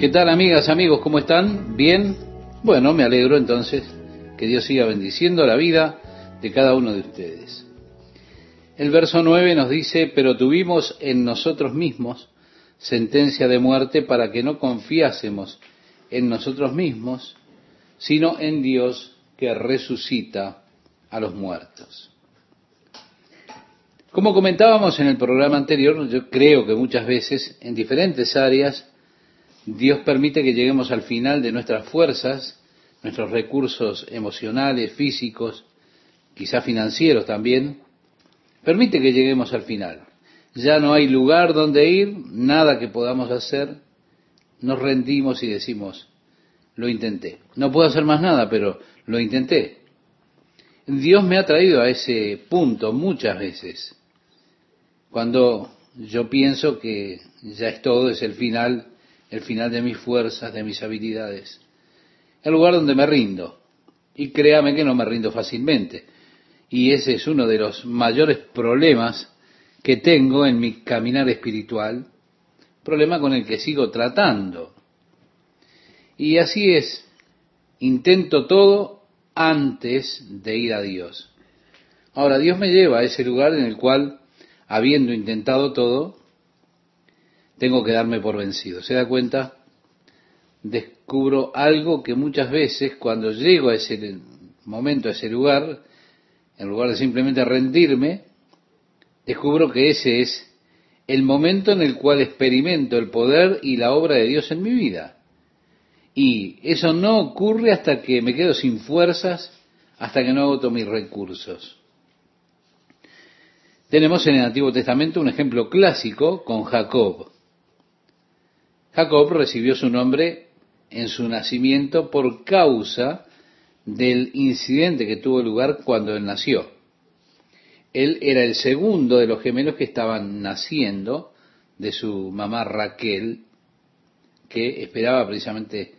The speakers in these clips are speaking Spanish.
¿Qué tal amigas, amigos? ¿Cómo están? ¿Bien? Bueno, me alegro entonces que Dios siga bendiciendo la vida de cada uno de ustedes. El verso 9 nos dice, pero tuvimos en nosotros mismos sentencia de muerte para que no confiásemos en nosotros mismos, sino en Dios que resucita a los muertos. Como comentábamos en el programa anterior, yo creo que muchas veces en diferentes áreas Dios permite que lleguemos al final de nuestras fuerzas, nuestros recursos emocionales, físicos, quizá financieros también, permite que lleguemos al final. Ya no hay lugar donde ir, nada que podamos hacer, nos rendimos y decimos, lo intenté. No puedo hacer más nada, pero lo intenté. Dios me ha traído a ese punto muchas veces, cuando yo pienso que ya es todo, es el final, el final de mis fuerzas, de mis habilidades. El lugar donde me rindo. Y créame que no me rindo fácilmente. Y ese es uno de los mayores problemas que tengo en mi caminar espiritual, problema con el que sigo tratando. Y así es, intento todo antes de ir a Dios. Ahora, Dios me lleva a ese lugar en el cual, habiendo intentado todo, tengo que darme por vencido. ¿Se da cuenta? Descubro algo que muchas veces cuando llego a ese momento, a ese lugar, en lugar de simplemente rendirme, descubro que ese es el momento en el cual experimento el poder y la obra de Dios en mi vida. Y eso no ocurre hasta que me quedo sin fuerzas, hasta que no agoto mis recursos. Tenemos en el Antiguo Testamento un ejemplo clásico con Jacob. Jacob recibió su nombre en su nacimiento por causa del incidente que tuvo lugar cuando él nació. Él era el segundo de los gemelos que estaban naciendo de su mamá Raquel, que esperaba precisamente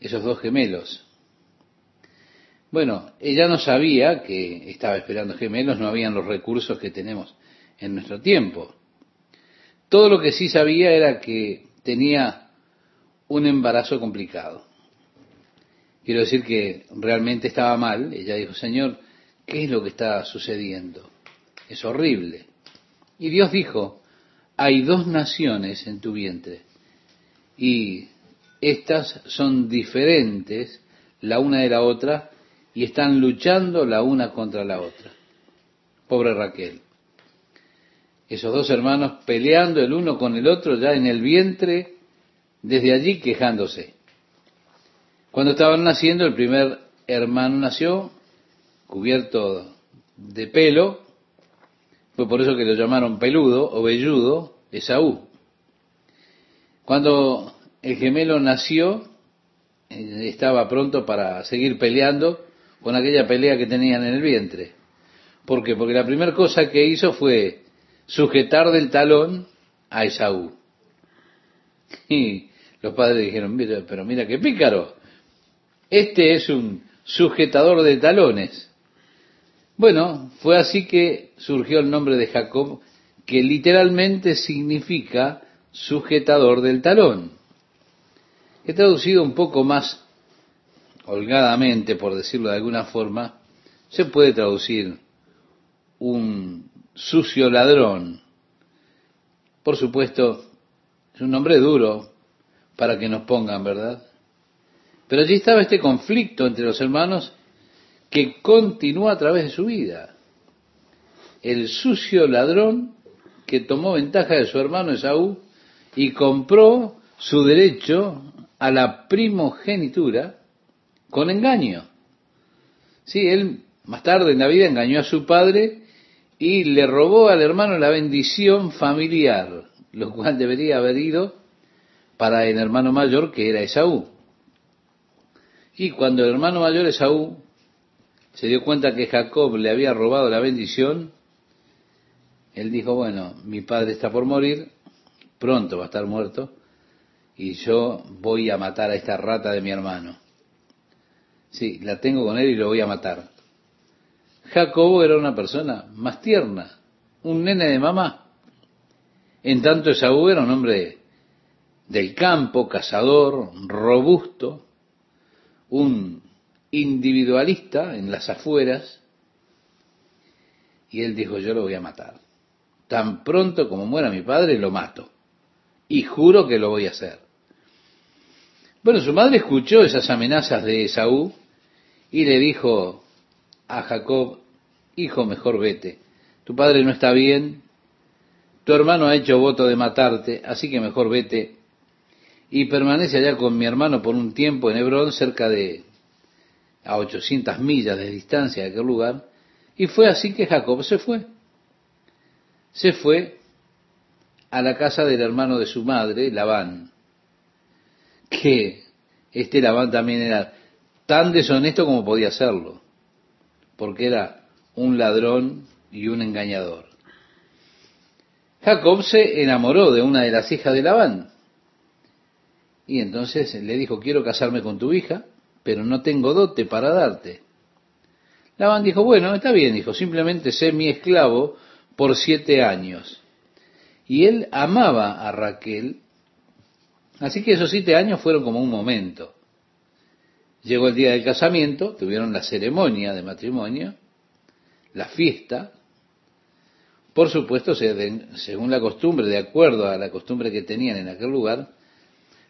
esos dos gemelos. Bueno, ella no sabía que estaba esperando gemelos, no habían los recursos que tenemos en nuestro tiempo. Todo lo que sí sabía era que tenía un embarazo complicado. Quiero decir que realmente estaba mal. Ella dijo, Señor, ¿qué es lo que está sucediendo? Es horrible. Y Dios dijo, hay dos naciones en tu vientre y estas son diferentes la una de la otra y están luchando la una contra la otra. Pobre Raquel esos dos hermanos peleando el uno con el otro ya en el vientre, desde allí quejándose. Cuando estaban naciendo, el primer hermano nació cubierto de pelo, fue por eso que lo llamaron peludo o velludo, Esaú. Cuando el gemelo nació, eh, estaba pronto para seguir peleando con aquella pelea que tenían en el vientre. ¿Por qué? Porque la primera cosa que hizo fue sujetar del talón a Esaú. Y los padres dijeron, pero mira qué pícaro, este es un sujetador de talones. Bueno, fue así que surgió el nombre de Jacob, que literalmente significa sujetador del talón. He traducido un poco más holgadamente, por decirlo de alguna forma, se puede traducir un sucio ladrón. Por supuesto, es un nombre duro para que nos pongan, ¿verdad? Pero allí estaba este conflicto entre los hermanos que continúa a través de su vida. El sucio ladrón que tomó ventaja de su hermano Esaú y compró su derecho a la primogenitura con engaño. Sí, él más tarde en la vida engañó a su padre y le robó al hermano la bendición familiar, lo cual debería haber ido para el hermano mayor que era Esaú. Y cuando el hermano mayor Esaú se dio cuenta que Jacob le había robado la bendición, él dijo, bueno, mi padre está por morir, pronto va a estar muerto, y yo voy a matar a esta rata de mi hermano. Sí, la tengo con él y lo voy a matar. Jacobo era una persona más tierna, un nene de mamá. En tanto Esaú era un hombre del campo, cazador, robusto, un individualista en las afueras, y él dijo, yo lo voy a matar. Tan pronto como muera mi padre, lo mato. Y juro que lo voy a hacer. Bueno, su madre escuchó esas amenazas de Esaú y le dijo a Jacob, hijo, mejor vete. Tu padre no está bien, tu hermano ha hecho voto de matarte, así que mejor vete. Y permanece allá con mi hermano por un tiempo en Hebrón, cerca de a 800 millas de distancia de aquel lugar, y fue así que Jacob se fue. Se fue a la casa del hermano de su madre, Labán, que este Labán también era tan deshonesto como podía serlo, porque era un ladrón y un engañador. Jacob se enamoró de una de las hijas de Labán, y entonces le dijo, quiero casarme con tu hija, pero no tengo dote para darte. Labán dijo, bueno, está bien, dijo, simplemente sé mi esclavo por siete años. Y él amaba a Raquel, así que esos siete años fueron como un momento. Llegó el día del casamiento, tuvieron la ceremonia de matrimonio, la fiesta. Por supuesto, según la costumbre, de acuerdo a la costumbre que tenían en aquel lugar,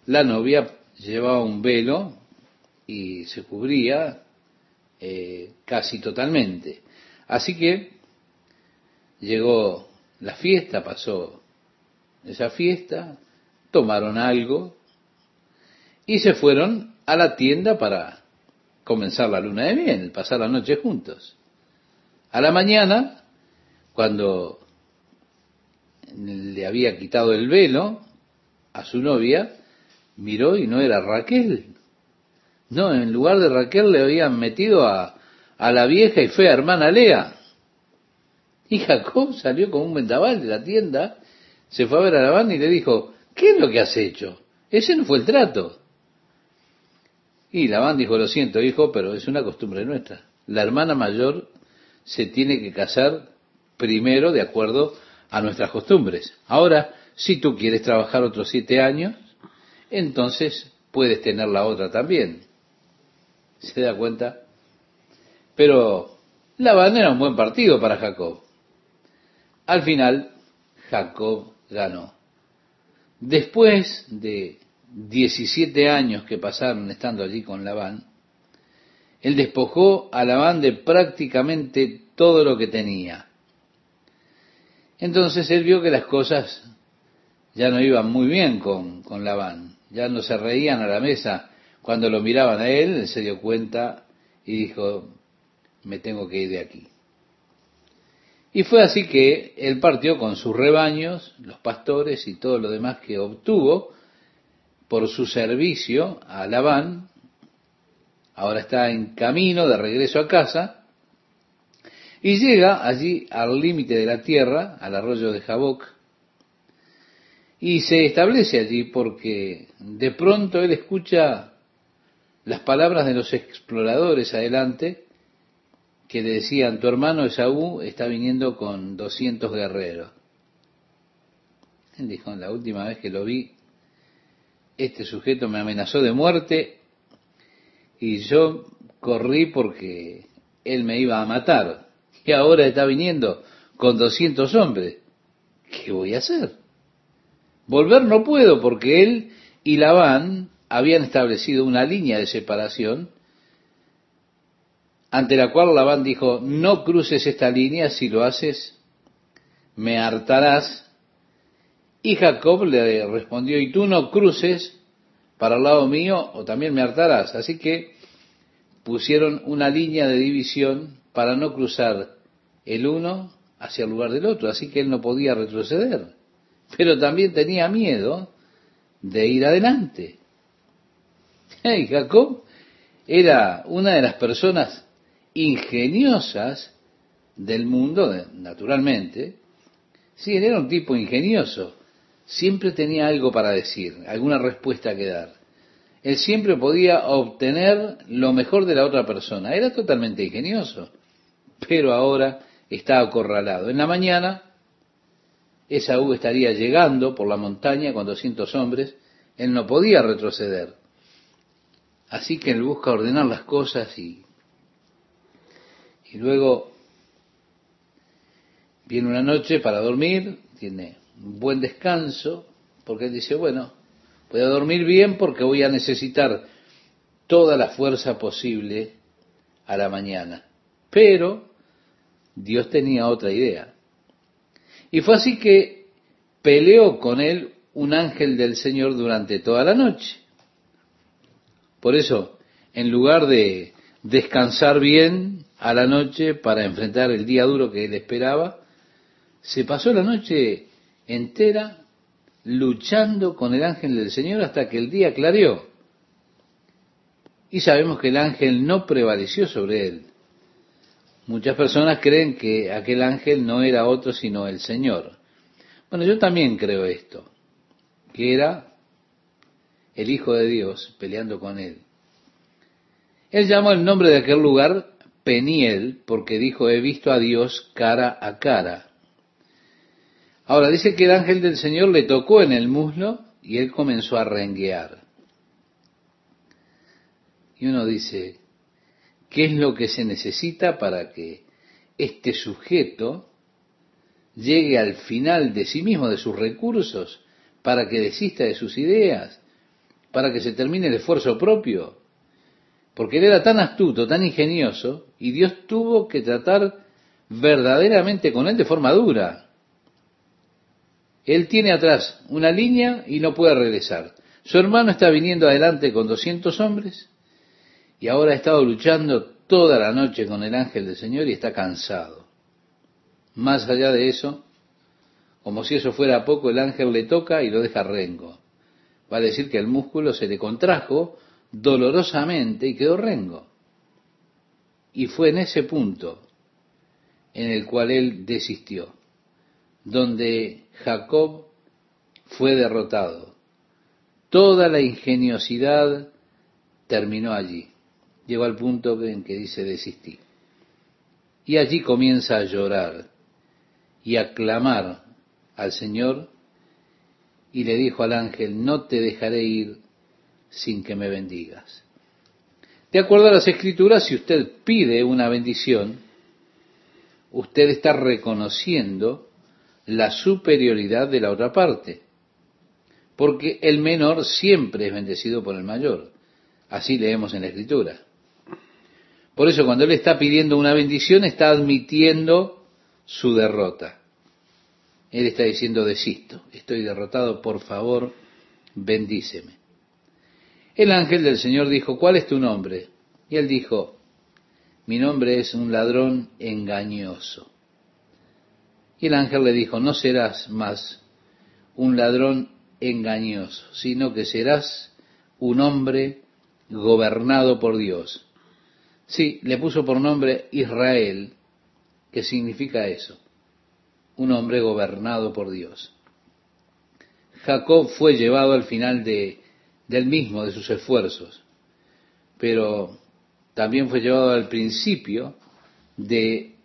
la novia llevaba un velo y se cubría eh, casi totalmente. Así que llegó la fiesta, pasó esa fiesta, tomaron algo y se fueron a la tienda para comenzar la luna de miel, pasar la noche juntos. A la mañana, cuando le había quitado el velo a su novia, miró y no era Raquel. No, en lugar de Raquel le habían metido a, a la vieja y fea hermana Lea. Y Jacob salió con un vendaval de la tienda, se fue a ver a Labán y le dijo, ¿qué es lo que has hecho? Ese no fue el trato. Y Labán dijo, lo siento, hijo, pero es una costumbre nuestra. La hermana mayor se tiene que casar primero de acuerdo a nuestras costumbres. Ahora, si tú quieres trabajar otros siete años, entonces puedes tener la otra también. ¿Se da cuenta? Pero Labán era un buen partido para Jacob. Al final, Jacob ganó. Después de 17 años que pasaron estando allí con Labán, él despojó a Labán de prácticamente todo lo que tenía. Entonces él vio que las cosas ya no iban muy bien con, con Labán, ya no se reían a la mesa cuando lo miraban a él, él se dio cuenta y dijo, me tengo que ir de aquí. Y fue así que él partió con sus rebaños, los pastores y todo lo demás que obtuvo por su servicio a Labán. Ahora está en camino de regreso a casa y llega allí al límite de la tierra, al arroyo de Jaboc, y se establece allí porque de pronto él escucha las palabras de los exploradores adelante que le decían, tu hermano Esaú está viniendo con 200 guerreros. Él dijo, la última vez que lo vi, este sujeto me amenazó de muerte y yo corrí porque él me iba a matar. Y ahora está viniendo con 200 hombres. ¿Qué voy a hacer? Volver no puedo porque él y Labán habían establecido una línea de separación ante la cual Labán dijo, no cruces esta línea, si lo haces, me hartarás. Y Jacob le respondió, y tú no cruces para el lado mío, o también me hartarás. Así que pusieron una línea de división para no cruzar el uno hacia el lugar del otro, así que él no podía retroceder. Pero también tenía miedo de ir adelante. Y Jacob era una de las personas ingeniosas del mundo, naturalmente. Sí, él era un tipo ingenioso. Siempre tenía algo para decir, alguna respuesta que dar. Él siempre podía obtener lo mejor de la otra persona. Era totalmente ingenioso. Pero ahora está acorralado. En la mañana, Esaú estaría llegando por la montaña con 200 hombres Él no podía retroceder. Así que él busca ordenar las cosas y, y luego viene una noche para dormir, tiene un buen descanso, porque él dice, bueno, voy a dormir bien porque voy a necesitar toda la fuerza posible a la mañana. Pero Dios tenía otra idea. Y fue así que peleó con él un ángel del Señor durante toda la noche. Por eso, en lugar de descansar bien a la noche para enfrentar el día duro que él esperaba, se pasó la noche entera luchando con el ángel del Señor hasta que el día clareó. Y sabemos que el ángel no prevaleció sobre él. Muchas personas creen que aquel ángel no era otro sino el Señor. Bueno, yo también creo esto, que era el Hijo de Dios peleando con él. Él llamó el nombre de aquel lugar Peniel porque dijo, he visto a Dios cara a cara. Ahora dice que el ángel del Señor le tocó en el muslo y él comenzó a renguear. Y uno dice, ¿qué es lo que se necesita para que este sujeto llegue al final de sí mismo, de sus recursos, para que desista de sus ideas, para que se termine el esfuerzo propio? Porque él era tan astuto, tan ingenioso, y Dios tuvo que tratar verdaderamente con él de forma dura. Él tiene atrás una línea y no puede regresar. Su hermano está viniendo adelante con 200 hombres y ahora ha estado luchando toda la noche con el ángel del Señor y está cansado. Más allá de eso, como si eso fuera poco, el ángel le toca y lo deja rengo. Va a decir que el músculo se le contrajo dolorosamente y quedó rengo. Y fue en ese punto en el cual él desistió donde Jacob fue derrotado. Toda la ingeniosidad terminó allí. Llegó al punto en que dice desistí. Y allí comienza a llorar y a clamar al Señor y le dijo al ángel, no te dejaré ir sin que me bendigas. De acuerdo a las escrituras, si usted pide una bendición, usted está reconociendo la superioridad de la otra parte, porque el menor siempre es bendecido por el mayor. Así leemos en la escritura. Por eso cuando él está pidiendo una bendición está admitiendo su derrota. Él está diciendo, desisto, estoy derrotado, por favor, bendíceme. El ángel del Señor dijo, ¿cuál es tu nombre? Y él dijo, mi nombre es un ladrón engañoso. Y el ángel le dijo, no serás más un ladrón engañoso, sino que serás un hombre gobernado por Dios. Sí, le puso por nombre Israel, que significa eso, un hombre gobernado por Dios. Jacob fue llevado al final de, del mismo, de sus esfuerzos, pero también fue llevado al principio de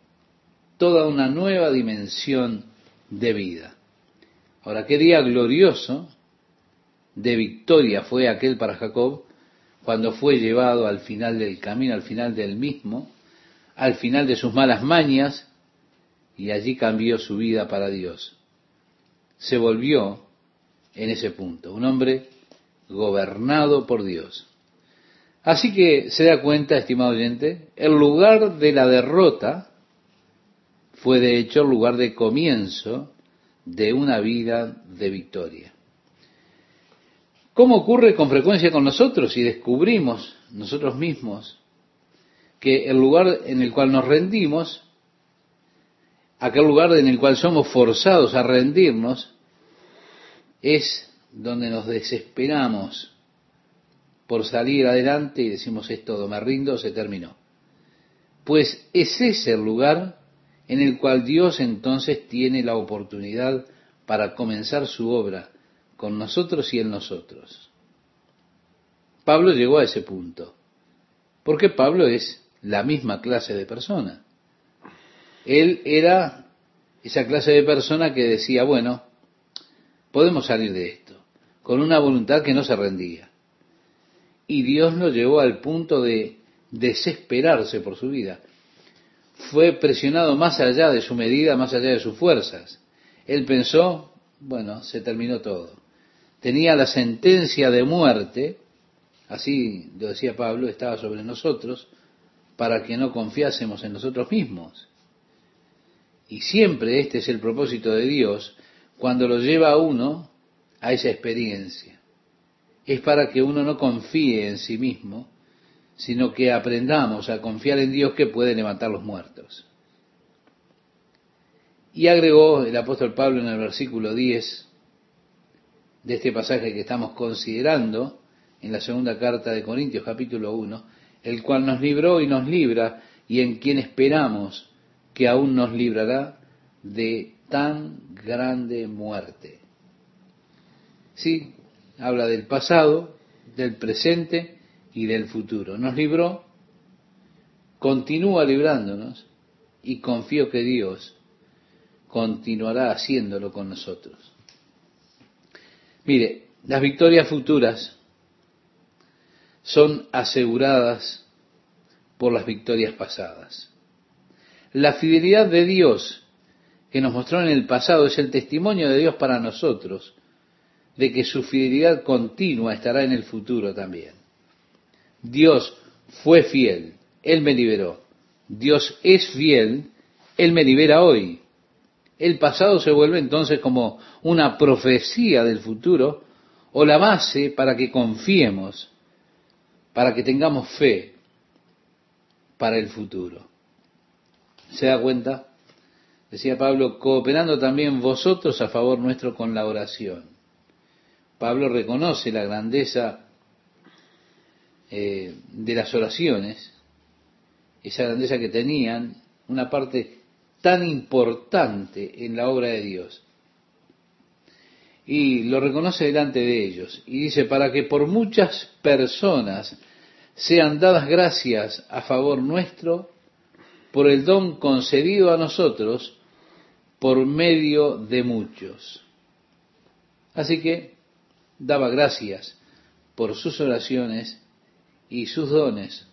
toda una nueva dimensión de vida. Ahora, qué día glorioso de victoria fue aquel para Jacob cuando fue llevado al final del camino, al final del mismo, al final de sus malas mañas, y allí cambió su vida para Dios. Se volvió en ese punto, un hombre gobernado por Dios. Así que se da cuenta, estimado oyente, el lugar de la derrota fue de hecho el lugar de comienzo de una vida de victoria. ¿Cómo ocurre con frecuencia con nosotros si descubrimos nosotros mismos que el lugar en el cual nos rendimos, aquel lugar en el cual somos forzados a rendirnos, es donde nos desesperamos por salir adelante y decimos es todo, me rindo, se terminó. Pues es ese el lugar en el cual Dios entonces tiene la oportunidad para comenzar su obra con nosotros y en nosotros. Pablo llegó a ese punto, porque Pablo es la misma clase de persona. Él era esa clase de persona que decía, bueno, podemos salir de esto, con una voluntad que no se rendía. Y Dios lo llevó al punto de desesperarse por su vida. Fue presionado más allá de su medida, más allá de sus fuerzas. Él pensó, bueno, se terminó todo. Tenía la sentencia de muerte, así lo decía Pablo, estaba sobre nosotros, para que no confiásemos en nosotros mismos. Y siempre este es el propósito de Dios cuando lo lleva a uno a esa experiencia. Es para que uno no confíe en sí mismo, sino que aprendamos a confiar en Dios que puede levantar los muertos. Y agregó el apóstol Pablo en el versículo 10 de este pasaje que estamos considerando en la segunda carta de Corintios capítulo 1, el cual nos libró y nos libra y en quien esperamos que aún nos librará de tan grande muerte. Sí, habla del pasado, del presente y del futuro. Nos libró, continúa librándonos y confío que Dios continuará haciéndolo con nosotros. Mire, las victorias futuras son aseguradas por las victorias pasadas. La fidelidad de Dios que nos mostró en el pasado es el testimonio de Dios para nosotros de que su fidelidad continua estará en el futuro también. Dios fue fiel, Él me liberó. Dios es fiel, Él me libera hoy. El pasado se vuelve entonces como una profecía del futuro o la base para que confiemos, para que tengamos fe para el futuro. ¿Se da cuenta? Decía Pablo, cooperando también vosotros a favor nuestro con la oración. Pablo reconoce la grandeza eh, de las oraciones, esa grandeza que tenían, una parte tan importante en la obra de Dios. Y lo reconoce delante de ellos. Y dice, para que por muchas personas sean dadas gracias a favor nuestro por el don concedido a nosotros por medio de muchos. Así que daba gracias por sus oraciones y sus dones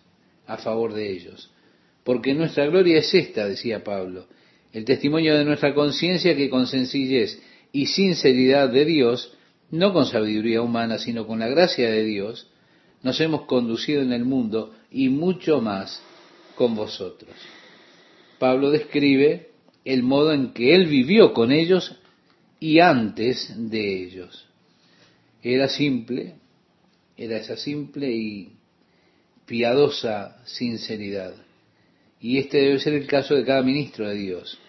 a favor de ellos. Porque nuestra gloria es esta, decía Pablo, el testimonio de nuestra conciencia que con sencillez y sinceridad de Dios, no con sabiduría humana, sino con la gracia de Dios, nos hemos conducido en el mundo y mucho más con vosotros. Pablo describe el modo en que él vivió con ellos y antes de ellos. Era simple, era esa simple y piadosa sinceridad. Y este debe ser el caso de cada ministro de Dios,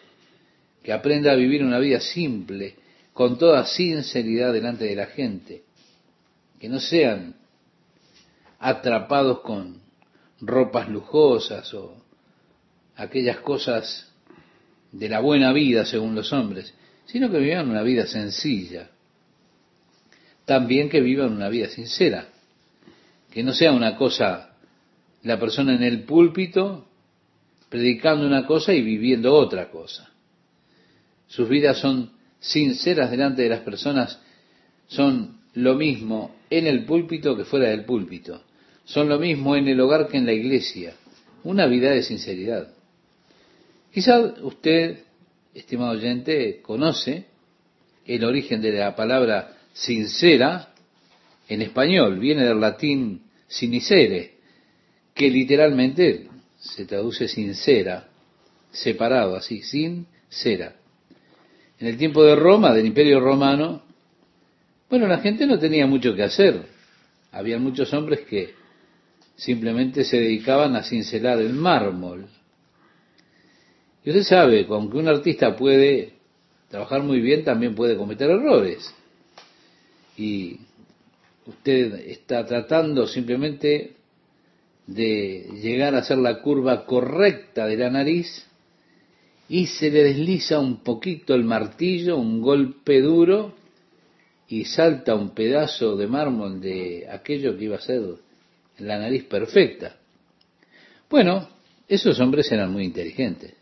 que aprenda a vivir una vida simple, con toda sinceridad delante de la gente, que no sean atrapados con ropas lujosas o aquellas cosas de la buena vida según los hombres, sino que vivan una vida sencilla. También que vivan una vida sincera, que no sea una cosa la persona en el púlpito predicando una cosa y viviendo otra cosa. Sus vidas son sinceras delante de las personas, son lo mismo en el púlpito que fuera del púlpito, son lo mismo en el hogar que en la iglesia, una vida de sinceridad. Quizá usted, estimado oyente, conoce el origen de la palabra sincera en español, viene del latín sinicere, que literalmente se traduce sincera, separado así, sincera. En el tiempo de Roma, del Imperio Romano, bueno, la gente no tenía mucho que hacer. Había muchos hombres que simplemente se dedicaban a cincelar el mármol. Y usted sabe, aunque un artista puede trabajar muy bien, también puede cometer errores. Y usted está tratando simplemente de llegar a hacer la curva correcta de la nariz y se le desliza un poquito el martillo, un golpe duro y salta un pedazo de mármol de aquello que iba a ser la nariz perfecta. Bueno, esos hombres eran muy inteligentes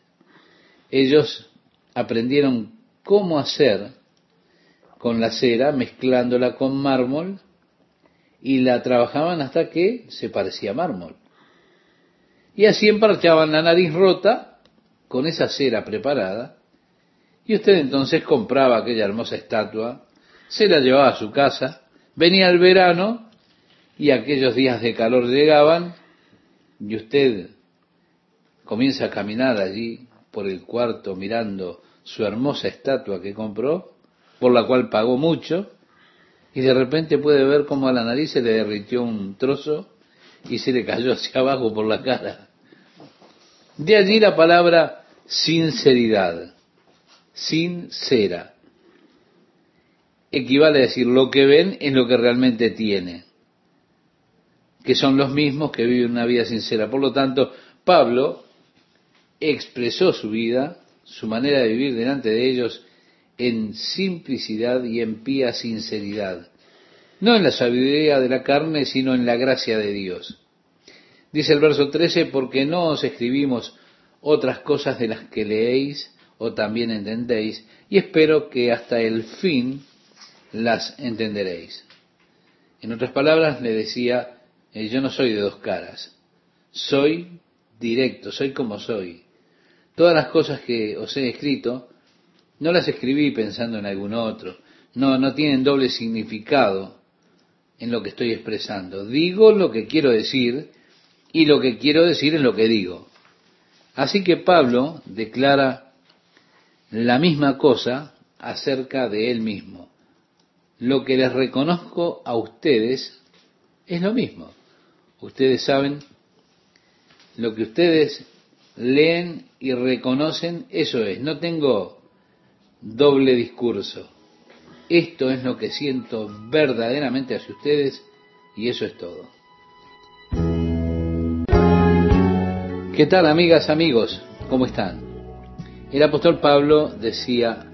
ellos aprendieron cómo hacer con la cera, mezclándola con mármol, y la trabajaban hasta que se parecía mármol. Y así emparchaban la nariz rota con esa cera preparada, y usted entonces compraba aquella hermosa estatua, se la llevaba a su casa, venía el verano, y aquellos días de calor llegaban, y usted comienza a caminar allí por el cuarto mirando su hermosa estatua que compró, por la cual pagó mucho, y de repente puede ver cómo a la nariz se le derritió un trozo y se le cayó hacia abajo por la cara. De allí la palabra sinceridad, sincera. Equivale a decir lo que ven es lo que realmente tiene, que son los mismos que viven una vida sincera. Por lo tanto, Pablo expresó su vida, su manera de vivir delante de ellos en simplicidad y en pía sinceridad, no en la sabiduría de la carne, sino en la gracia de Dios. Dice el verso 13, porque no os escribimos otras cosas de las que leéis o también entendéis, y espero que hasta el fin las entenderéis. En otras palabras, le decía, eh, yo no soy de dos caras, soy directo, soy como soy. Todas las cosas que os he escrito, no las escribí pensando en algún otro, no, no tienen doble significado en lo que estoy expresando. Digo lo que quiero decir y lo que quiero decir es lo que digo. Así que Pablo declara la misma cosa acerca de él mismo. Lo que les reconozco a ustedes es lo mismo. Ustedes saben lo que ustedes leen y reconocen, eso es. No tengo doble discurso. Esto es lo que siento verdaderamente hacia ustedes y eso es todo. ¿Qué tal amigas, amigos? ¿Cómo están? El apóstol Pablo decía,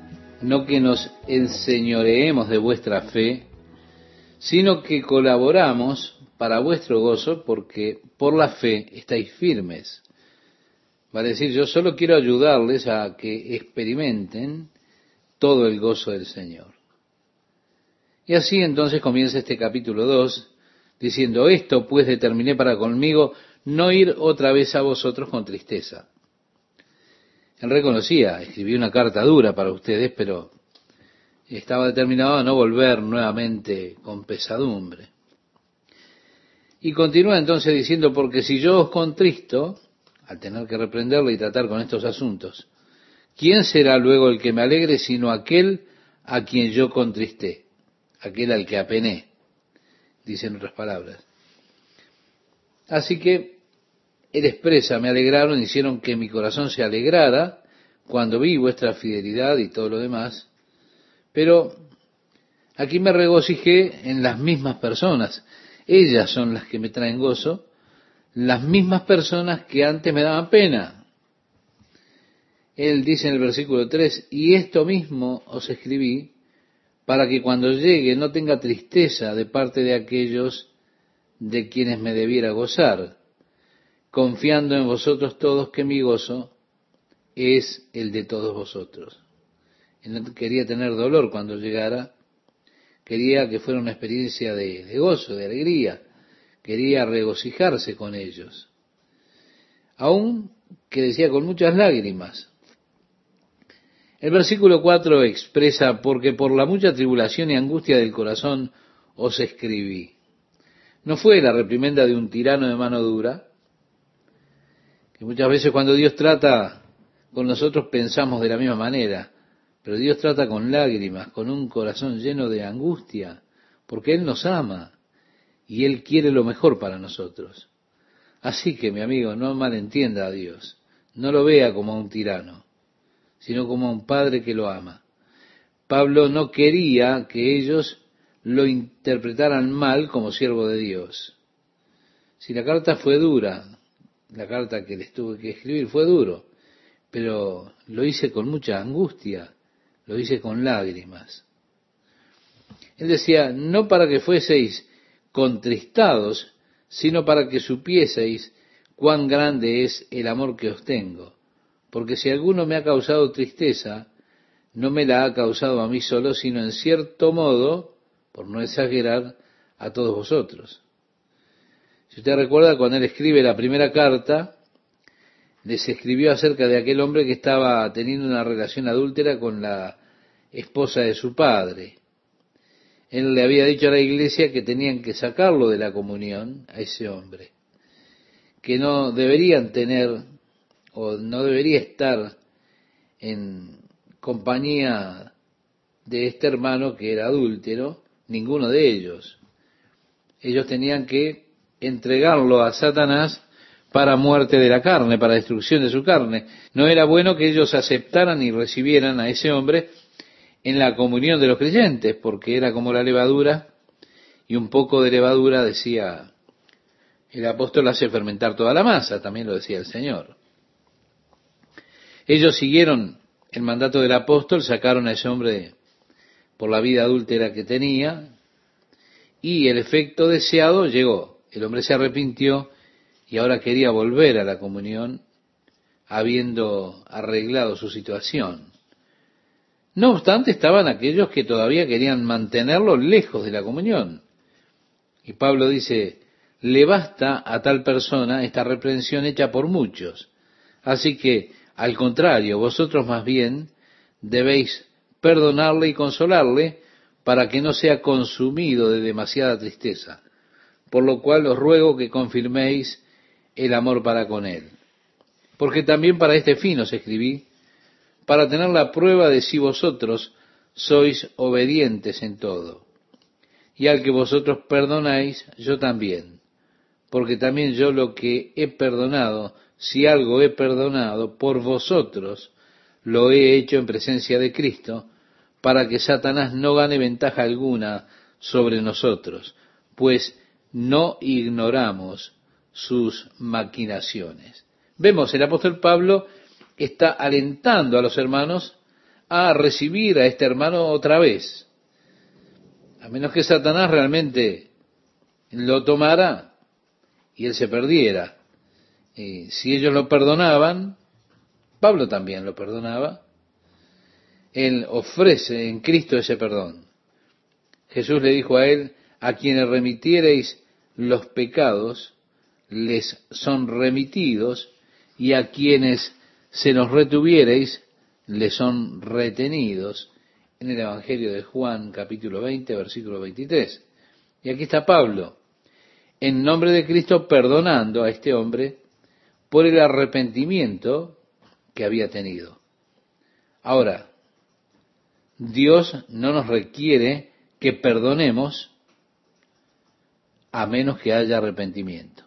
no que nos enseñoreemos de vuestra fe, sino que colaboramos para vuestro gozo porque por la fe estáis firmes. Va a decir, yo solo quiero ayudarles a que experimenten todo el gozo del Señor. Y así entonces comienza este capítulo 2 diciendo, esto pues determiné para conmigo no ir otra vez a vosotros con tristeza. Él reconocía, escribí una carta dura para ustedes, pero estaba determinado a no volver nuevamente con pesadumbre. Y continúa entonces diciendo, porque si yo os contristo, al tener que reprenderle y tratar con estos asuntos, ¿quién será luego el que me alegre sino aquel a quien yo contristé, aquel al que apené? Dice en otras palabras. Así que él expresa, me alegraron, hicieron que mi corazón se alegrara cuando vi vuestra fidelidad y todo lo demás, pero aquí me regocijé en las mismas personas, ellas son las que me traen gozo, las mismas personas que antes me daban pena. Él dice en el versículo 3, y esto mismo os escribí para que cuando llegue no tenga tristeza de parte de aquellos de quienes me debiera gozar, confiando en vosotros todos que mi gozo es el de todos vosotros. Él no quería tener dolor cuando llegara, quería que fuera una experiencia de, de gozo, de alegría, quería regocijarse con ellos. Aún que decía con muchas lágrimas. El versículo 4 expresa, porque por la mucha tribulación y angustia del corazón os escribí. No fue la reprimenda de un tirano de mano dura, que muchas veces cuando Dios trata con nosotros pensamos de la misma manera, pero Dios trata con lágrimas, con un corazón lleno de angustia, porque Él nos ama y Él quiere lo mejor para nosotros. Así que, mi amigo, no malentienda a Dios, no lo vea como a un tirano, sino como a un padre que lo ama. Pablo no quería que ellos lo interpretaran mal como siervo de Dios. Si la carta fue dura, la carta que les tuve que escribir fue duro, pero lo hice con mucha angustia, lo hice con lágrimas. Él decía, no para que fueseis contristados, sino para que supieseis cuán grande es el amor que os tengo. Porque si alguno me ha causado tristeza, no me la ha causado a mí solo, sino en cierto modo, por no exagerar, a todos vosotros. Si usted recuerda, cuando él escribe la primera carta, les escribió acerca de aquel hombre que estaba teniendo una relación adúltera con la esposa de su padre. Él le había dicho a la iglesia que tenían que sacarlo de la comunión a ese hombre, que no deberían tener o no debería estar en compañía de este hermano que era adúltero, ninguno de ellos. Ellos tenían que entregarlo a Satanás para muerte de la carne, para destrucción de su carne. No era bueno que ellos aceptaran y recibieran a ese hombre en la comunión de los creyentes, porque era como la levadura, y un poco de levadura, decía el apóstol, hace fermentar toda la masa, también lo decía el Señor. Ellos siguieron el mandato del apóstol, sacaron a ese hombre por la vida adúltera que tenía, y el efecto deseado llegó. El hombre se arrepintió y ahora quería volver a la comunión habiendo arreglado su situación. No obstante, estaban aquellos que todavía querían mantenerlo lejos de la comunión. Y Pablo dice, le basta a tal persona esta reprensión hecha por muchos. Así que, al contrario, vosotros más bien debéis perdonarle y consolarle para que no sea consumido de demasiada tristeza. Por lo cual os ruego que confirméis el amor para con él. Porque también para este fin os escribí, para tener la prueba de si vosotros sois obedientes en todo. Y al que vosotros perdonáis, yo también, porque también yo lo que he perdonado, si algo he perdonado por vosotros, lo he hecho en presencia de Cristo, para que Satanás no gane ventaja alguna sobre nosotros, pues no ignoramos sus maquinaciones. Vemos, el apóstol Pablo está alentando a los hermanos a recibir a este hermano otra vez. A menos que Satanás realmente lo tomara y él se perdiera. Y si ellos lo perdonaban, Pablo también lo perdonaba. Él ofrece en Cristo ese perdón. Jesús le dijo a él, a quienes remitiereis los pecados, les son remitidos, y a quienes se nos retuviereis, le son retenidos en el Evangelio de Juan capítulo 20, versículo 23. Y aquí está Pablo, en nombre de Cristo, perdonando a este hombre por el arrepentimiento que había tenido. Ahora, Dios no nos requiere que perdonemos a menos que haya arrepentimiento.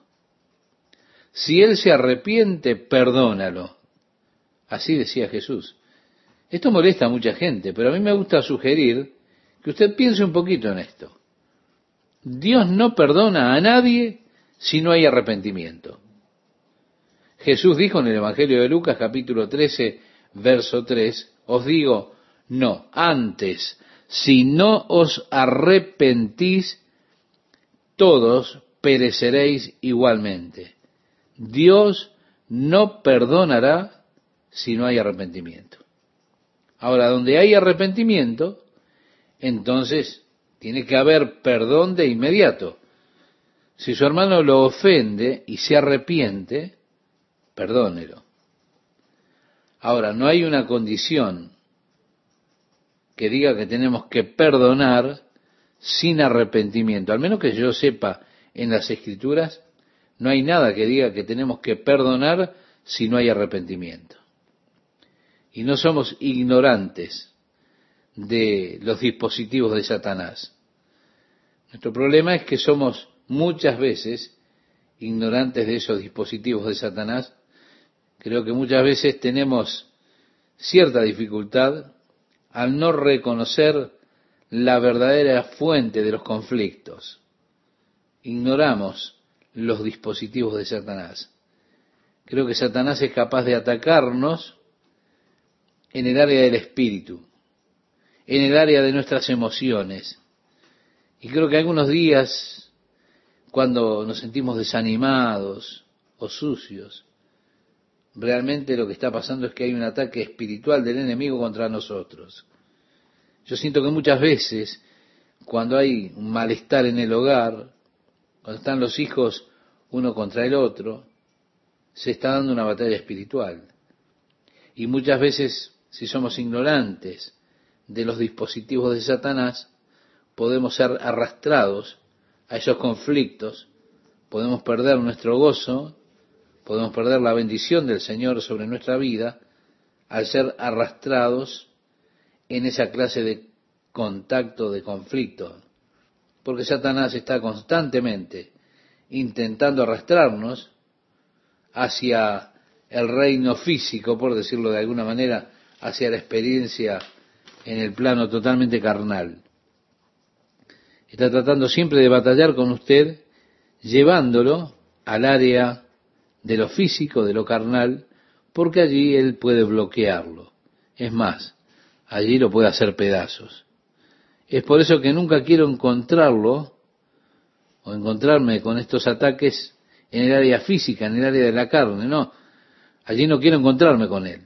Si él se arrepiente, perdónalo. Así decía Jesús. Esto molesta a mucha gente, pero a mí me gusta sugerir que usted piense un poquito en esto. Dios no perdona a nadie si no hay arrepentimiento. Jesús dijo en el Evangelio de Lucas capítulo 13, verso 3, os digo, no, antes, si no os arrepentís, todos pereceréis igualmente. Dios no perdonará si no hay arrepentimiento. Ahora, donde hay arrepentimiento, entonces tiene que haber perdón de inmediato. Si su hermano lo ofende y se arrepiente, perdónelo. Ahora, no hay una condición que diga que tenemos que perdonar sin arrepentimiento. Al menos que yo sepa en las escrituras, no hay nada que diga que tenemos que perdonar si no hay arrepentimiento y no somos ignorantes de los dispositivos de Satanás. Nuestro problema es que somos muchas veces ignorantes de esos dispositivos de Satanás. Creo que muchas veces tenemos cierta dificultad al no reconocer la verdadera fuente de los conflictos. Ignoramos los dispositivos de Satanás. Creo que Satanás es capaz de atacarnos en el área del espíritu, en el área de nuestras emociones. Y creo que algunos días, cuando nos sentimos desanimados o sucios, realmente lo que está pasando es que hay un ataque espiritual del enemigo contra nosotros. Yo siento que muchas veces, cuando hay un malestar en el hogar, cuando están los hijos uno contra el otro, se está dando una batalla espiritual. Y muchas veces, si somos ignorantes de los dispositivos de Satanás, podemos ser arrastrados a esos conflictos, podemos perder nuestro gozo, podemos perder la bendición del Señor sobre nuestra vida al ser arrastrados en esa clase de contacto, de conflicto. Porque Satanás está constantemente intentando arrastrarnos hacia el reino físico, por decirlo de alguna manera, hacia la experiencia en el plano totalmente carnal. Está tratando siempre de batallar con usted, llevándolo al área de lo físico, de lo carnal, porque allí él puede bloquearlo. Es más, allí lo puede hacer pedazos. Es por eso que nunca quiero encontrarlo o encontrarme con estos ataques en el área física, en el área de la carne, no. Allí no quiero encontrarme con él.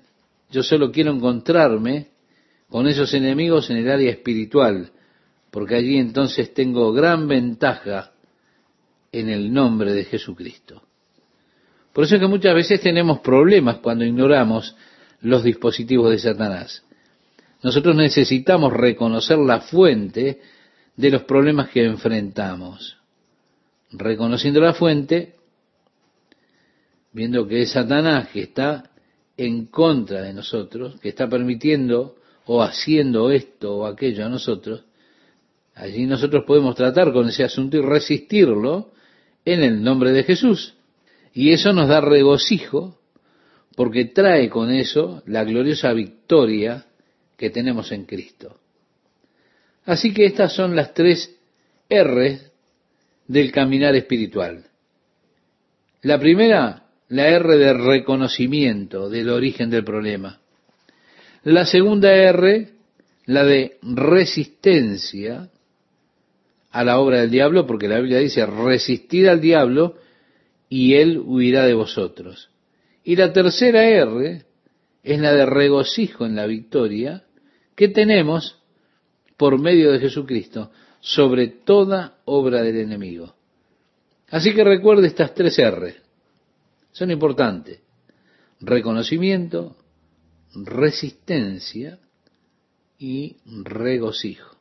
Yo solo quiero encontrarme con esos enemigos en el área espiritual, porque allí entonces tengo gran ventaja en el nombre de Jesucristo. Por eso es que muchas veces tenemos problemas cuando ignoramos los dispositivos de Satanás. Nosotros necesitamos reconocer la fuente de los problemas que enfrentamos. Reconociendo la fuente, viendo que es Satanás que está en contra de nosotros, que está permitiendo o haciendo esto o aquello a nosotros, allí nosotros podemos tratar con ese asunto y resistirlo en el nombre de Jesús. Y eso nos da regocijo porque trae con eso la gloriosa victoria que tenemos en Cristo. Así que estas son las tres R del caminar espiritual. La primera, la R de reconocimiento del origen del problema. La segunda R, la de resistencia a la obra del diablo, porque la Biblia dice resistir al diablo y él huirá de vosotros. Y la tercera R es la de regocijo en la victoria que tenemos por medio de Jesucristo sobre toda obra del enemigo. Así que recuerde estas tres R. Son importantes. Reconocimiento, resistencia y regocijo.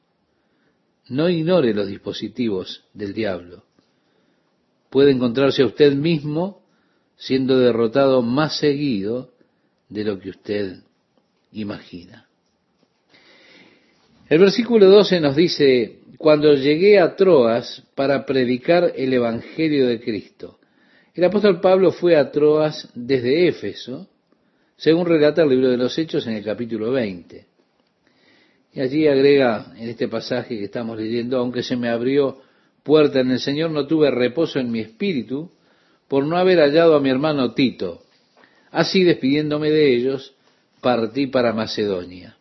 No ignore los dispositivos del diablo puede encontrarse a usted mismo siendo derrotado más seguido de lo que usted imagina. El versículo 12 nos dice, cuando llegué a Troas para predicar el Evangelio de Cristo. El apóstol Pablo fue a Troas desde Éfeso, según relata el libro de los Hechos en el capítulo 20. Y allí agrega en este pasaje que estamos leyendo, aunque se me abrió puerta en el Señor, no tuve reposo en mi espíritu por no haber hallado a mi hermano Tito. Así, despidiéndome de ellos, partí para Macedonia.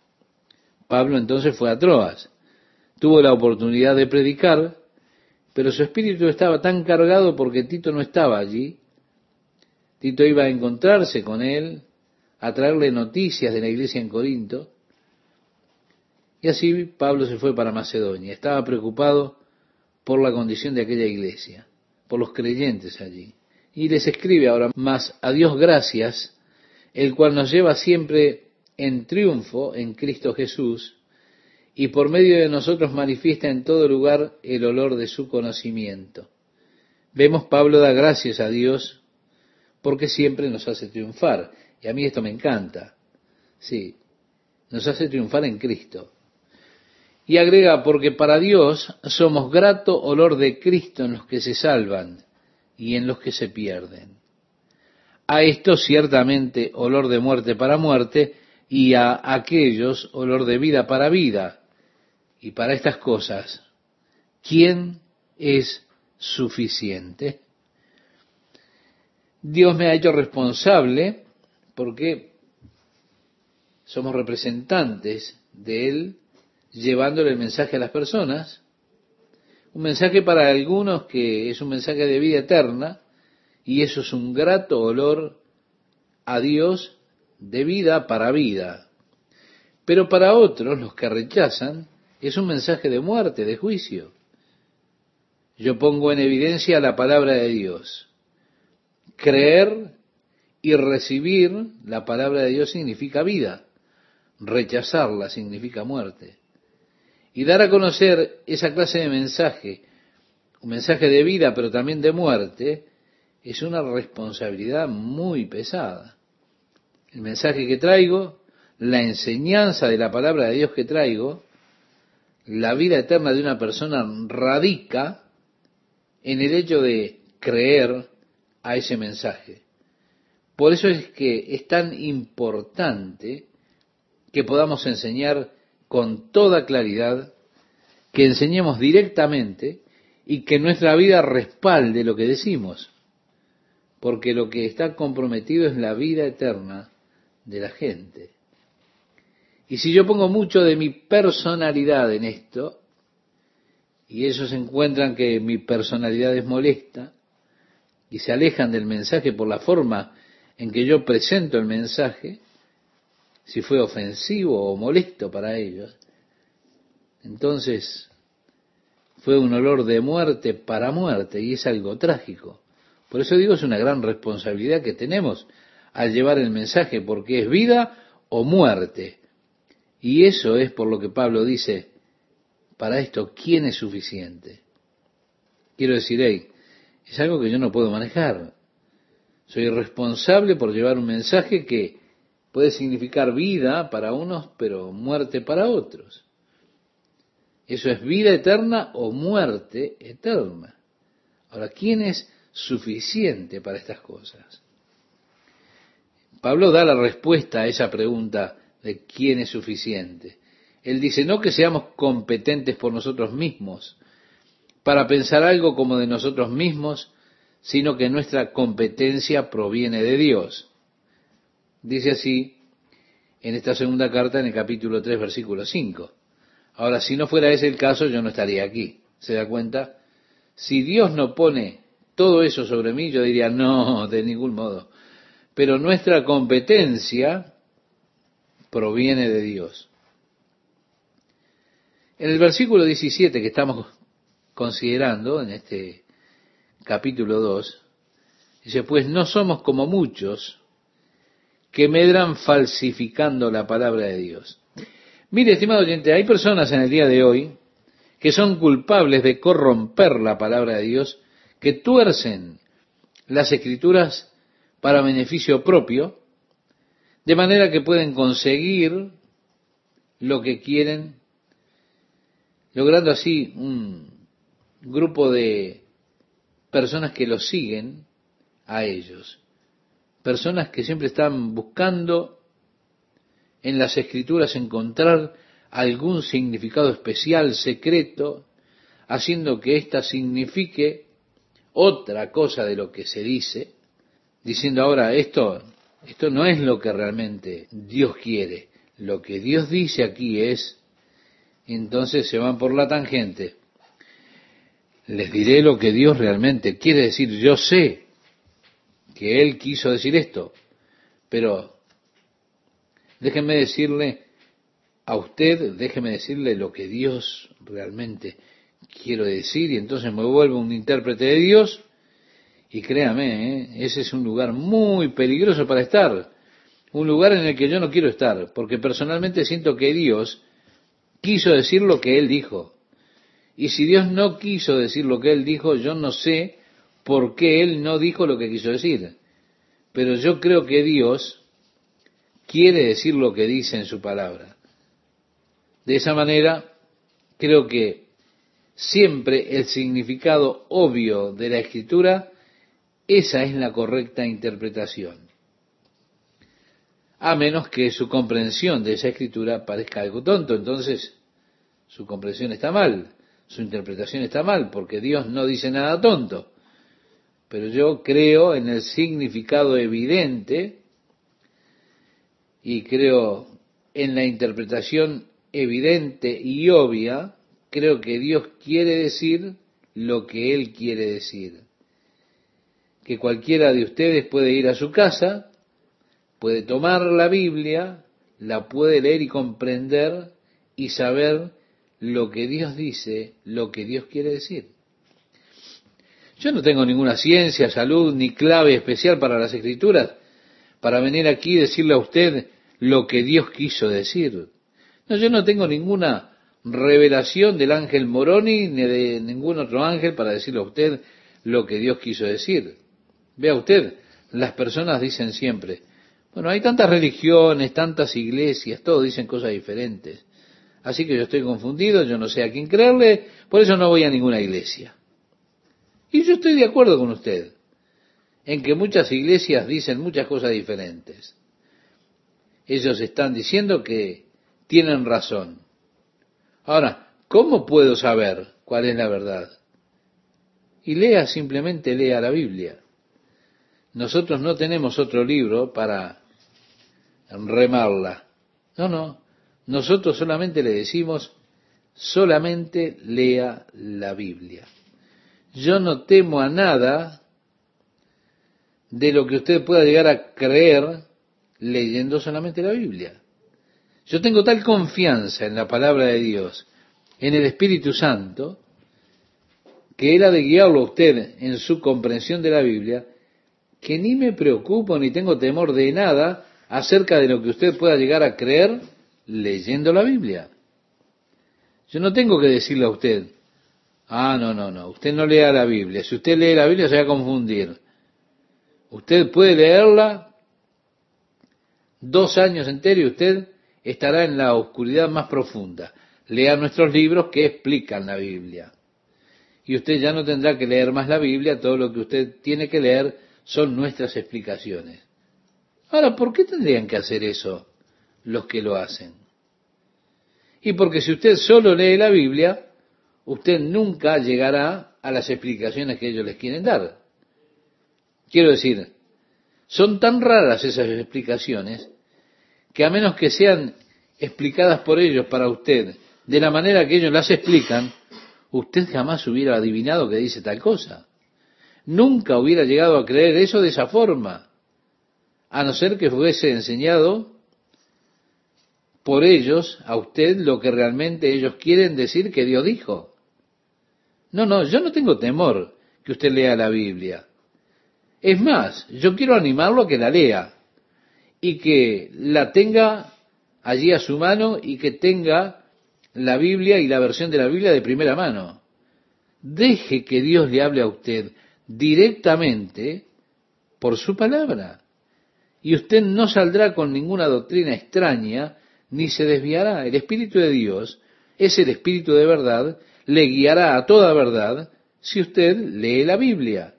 Pablo entonces fue a Troas. Tuvo la oportunidad de predicar, pero su espíritu estaba tan cargado porque Tito no estaba allí. Tito iba a encontrarse con él, a traerle noticias de la iglesia en Corinto. Y así Pablo se fue para Macedonia. Estaba preocupado por la condición de aquella iglesia, por los creyentes allí. Y les escribe ahora, más a Dios gracias, el cual nos lleva siempre en triunfo en Cristo Jesús, y por medio de nosotros manifiesta en todo lugar el olor de su conocimiento. Vemos Pablo da gracias a Dios porque siempre nos hace triunfar. Y a mí esto me encanta. Sí, nos hace triunfar en Cristo. Y agrega, porque para Dios somos grato olor de Cristo en los que se salvan y en los que se pierden. A esto ciertamente olor de muerte para muerte y a aquellos olor de vida para vida. Y para estas cosas, ¿quién es suficiente? Dios me ha hecho responsable porque somos representantes de Él llevándole el mensaje a las personas, un mensaje para algunos que es un mensaje de vida eterna, y eso es un grato olor a Dios de vida para vida. Pero para otros, los que rechazan, es un mensaje de muerte, de juicio. Yo pongo en evidencia la palabra de Dios. Creer y recibir la palabra de Dios significa vida. Rechazarla significa muerte. Y dar a conocer esa clase de mensaje, un mensaje de vida, pero también de muerte, es una responsabilidad muy pesada. El mensaje que traigo, la enseñanza de la palabra de Dios que traigo, la vida eterna de una persona radica en el hecho de creer a ese mensaje. Por eso es que es tan importante que podamos enseñar con toda claridad, que enseñemos directamente y que nuestra vida respalde lo que decimos, porque lo que está comprometido es la vida eterna de la gente. Y si yo pongo mucho de mi personalidad en esto, y ellos encuentran que mi personalidad es molesta, y se alejan del mensaje por la forma en que yo presento el mensaje, si fue ofensivo o molesto para ellos, entonces fue un olor de muerte para muerte y es algo trágico. Por eso digo, es una gran responsabilidad que tenemos al llevar el mensaje, porque es vida o muerte. Y eso es por lo que Pablo dice, para esto, ¿quién es suficiente? Quiero decir, hey, es algo que yo no puedo manejar. Soy responsable por llevar un mensaje que puede significar vida para unos, pero muerte para otros. Eso es vida eterna o muerte eterna. Ahora, ¿quién es suficiente para estas cosas? Pablo da la respuesta a esa pregunta de quién es suficiente. Él dice, no que seamos competentes por nosotros mismos, para pensar algo como de nosotros mismos, sino que nuestra competencia proviene de Dios. Dice así en esta segunda carta en el capítulo 3, versículo 5. Ahora, si no fuera ese el caso, yo no estaría aquí. ¿Se da cuenta? Si Dios no pone todo eso sobre mí, yo diría, no, de ningún modo. Pero nuestra competencia proviene de Dios. En el versículo 17 que estamos considerando, en este capítulo 2, dice, pues no somos como muchos que medran falsificando la palabra de Dios. Mire, estimado oyente, hay personas en el día de hoy que son culpables de corromper la palabra de Dios, que tuercen las escrituras para beneficio propio, de manera que pueden conseguir lo que quieren, logrando así un grupo de personas que los siguen a ellos. Personas que siempre están buscando en las escrituras encontrar algún significado especial, secreto, haciendo que ésta signifique otra cosa de lo que se dice, diciendo ahora esto, esto no es lo que realmente Dios quiere, lo que Dios dice aquí es, entonces se van por la tangente. Les diré lo que Dios realmente quiere decir, yo sé que él quiso decir esto, pero déjenme decirle a usted, déjeme decirle lo que Dios realmente quiere decir y entonces me vuelvo un intérprete de Dios y créame, ¿eh? ese es un lugar muy peligroso para estar, un lugar en el que yo no quiero estar, porque personalmente siento que Dios quiso decir lo que Él dijo. Y si Dios no quiso decir lo que Él dijo, yo no sé por qué él no dijo lo que quiso decir. Pero yo creo que Dios quiere decir lo que dice en su palabra. De esa manera, creo que siempre el significado obvio de la escritura, esa es la correcta interpretación. A menos que su comprensión de esa escritura parezca algo tonto, entonces su comprensión está mal, su interpretación está mal, porque Dios no dice nada tonto pero yo creo en el significado evidente y creo en la interpretación evidente y obvia, creo que Dios quiere decir lo que Él quiere decir. Que cualquiera de ustedes puede ir a su casa, puede tomar la Biblia, la puede leer y comprender y saber lo que Dios dice, lo que Dios quiere decir. Yo no tengo ninguna ciencia, salud, ni clave especial para las escrituras, para venir aquí y decirle a usted lo que Dios quiso decir. No, yo no tengo ninguna revelación del ángel Moroni ni de ningún otro ángel para decirle a usted lo que Dios quiso decir. Vea usted, las personas dicen siempre, bueno, hay tantas religiones, tantas iglesias, todos dicen cosas diferentes. Así que yo estoy confundido, yo no sé a quién creerle, por eso no voy a ninguna iglesia. Y yo estoy de acuerdo con usted en que muchas iglesias dicen muchas cosas diferentes. Ellos están diciendo que tienen razón. Ahora, ¿cómo puedo saber cuál es la verdad? Y lea, simplemente lea la Biblia. Nosotros no tenemos otro libro para remarla. No, no. Nosotros solamente le decimos, solamente lea la Biblia. Yo no temo a nada de lo que usted pueda llegar a creer leyendo solamente la Biblia. Yo tengo tal confianza en la palabra de Dios, en el Espíritu Santo, que Él ha de guiarlo a usted en su comprensión de la Biblia, que ni me preocupo ni tengo temor de nada acerca de lo que usted pueda llegar a creer leyendo la Biblia. Yo no tengo que decirle a usted, ah, no, no, no, usted no lea la Biblia. Si usted lee la Biblia se va a confundir. Usted puede leerla dos años enteros y usted estará en la oscuridad más profunda. Lea nuestros libros que explican la Biblia. Y usted ya no tendrá que leer más la Biblia, todo lo que usted tiene que leer son nuestras explicaciones. Ahora, ¿por qué tendrían que hacer eso los que lo hacen? Y porque si usted solo lee la Biblia, usted nunca llegará a las explicaciones que ellos les quieren dar. Quiero decir, son tan raras esas explicaciones que a menos que sean explicadas por ellos para usted de la manera que ellos las explican, usted jamás hubiera adivinado que dice tal cosa. Nunca hubiera llegado a creer eso de esa forma, a no ser que fuese enseñado por ellos a usted lo que realmente ellos quieren decir que Dios dijo. No, no, yo no tengo temor que usted lea la Biblia. Es más, yo quiero animarlo a que la lea y que la tenga allí a su mano y que tenga la Biblia y la versión de la Biblia de primera mano. Deje que Dios le hable a usted directamente por su palabra. Y usted no saldrá con ninguna doctrina extraña ni se desviará. El Espíritu de Dios es el Espíritu de verdad, le guiará a toda verdad si usted lee la Biblia.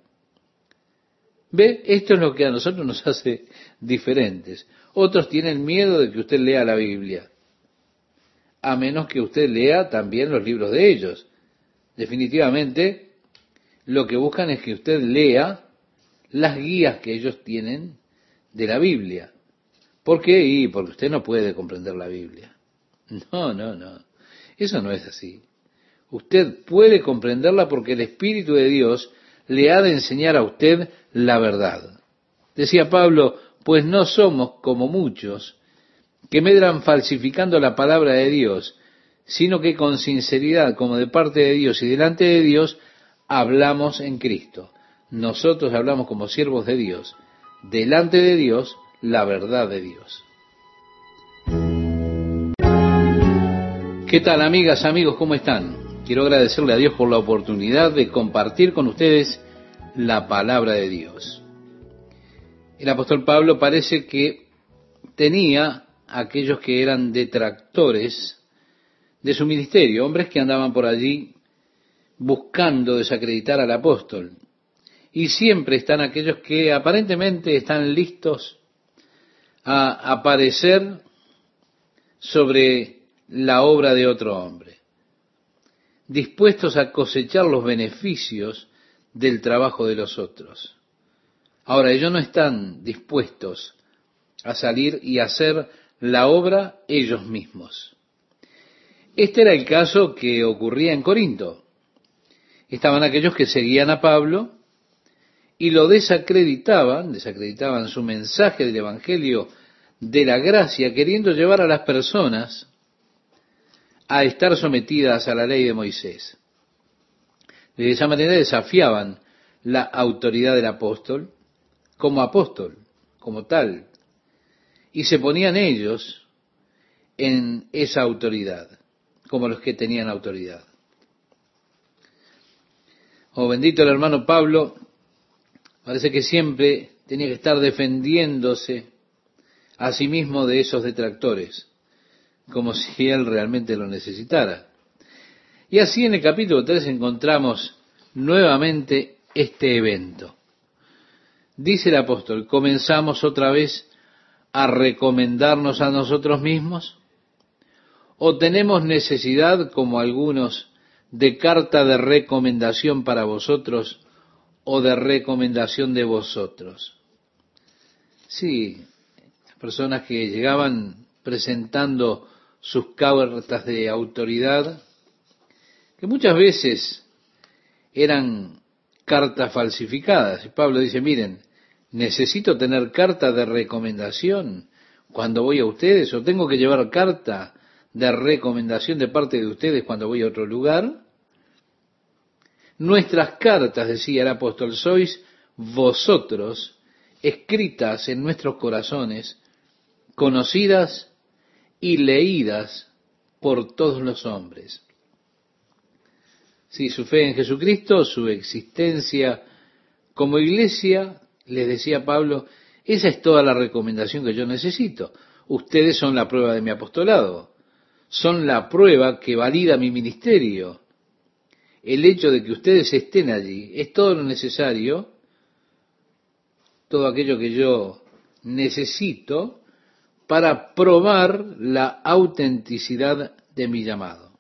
¿Ve? Esto es lo que a nosotros nos hace diferentes. Otros tienen miedo de que usted lea la Biblia, a menos que usted lea también los libros de ellos. Definitivamente, lo que buscan es que usted lea las guías que ellos tienen de la Biblia. ¿Por qué? Y porque usted no puede comprender la Biblia. No, no, no. Eso no es así. Usted puede comprenderla porque el Espíritu de Dios le ha de enseñar a usted la verdad. Decía Pablo, pues no somos como muchos que medran falsificando la palabra de Dios, sino que con sinceridad, como de parte de Dios y delante de Dios, hablamos en Cristo. Nosotros hablamos como siervos de Dios, delante de Dios, la verdad de Dios. ¿Qué tal amigas, amigos? ¿Cómo están? Quiero agradecerle a Dios por la oportunidad de compartir con ustedes la palabra de Dios. El apóstol Pablo parece que tenía aquellos que eran detractores de su ministerio, hombres que andaban por allí buscando desacreditar al apóstol. Y siempre están aquellos que aparentemente están listos a aparecer sobre la obra de otro hombre, dispuestos a cosechar los beneficios del trabajo de los otros. Ahora, ellos no están dispuestos a salir y hacer la obra ellos mismos. Este era el caso que ocurría en Corinto. Estaban aquellos que seguían a Pablo y lo desacreditaban, desacreditaban su mensaje del Evangelio de la gracia, queriendo llevar a las personas a estar sometidas a la ley de Moisés. De esa manera desafiaban la autoridad del apóstol como apóstol, como tal, y se ponían ellos en esa autoridad, como los que tenían autoridad. Oh, bendito el hermano Pablo, parece que siempre tenía que estar defendiéndose a sí mismo de esos detractores, como si él realmente lo necesitara. Y así en el capítulo 3 encontramos nuevamente este evento. Dice el apóstol, ¿comenzamos otra vez a recomendarnos a nosotros mismos? ¿O tenemos necesidad, como algunos, de carta de recomendación para vosotros o de recomendación de vosotros? Sí, personas que llegaban presentando sus cartas de autoridad, que muchas veces eran cartas falsificadas. Y Pablo dice, miren, necesito tener carta de recomendación cuando voy a ustedes o tengo que llevar carta de recomendación de parte de ustedes cuando voy a otro lugar. Nuestras cartas, decía el apóstol, sois vosotros escritas en nuestros corazones, conocidas y leídas por todos los hombres. Si su fe en Jesucristo, su existencia como iglesia, les decía Pablo, esa es toda la recomendación que yo necesito. Ustedes son la prueba de mi apostolado, son la prueba que valida mi ministerio. El hecho de que ustedes estén allí es todo lo necesario, todo aquello que yo necesito para probar la autenticidad de mi llamado.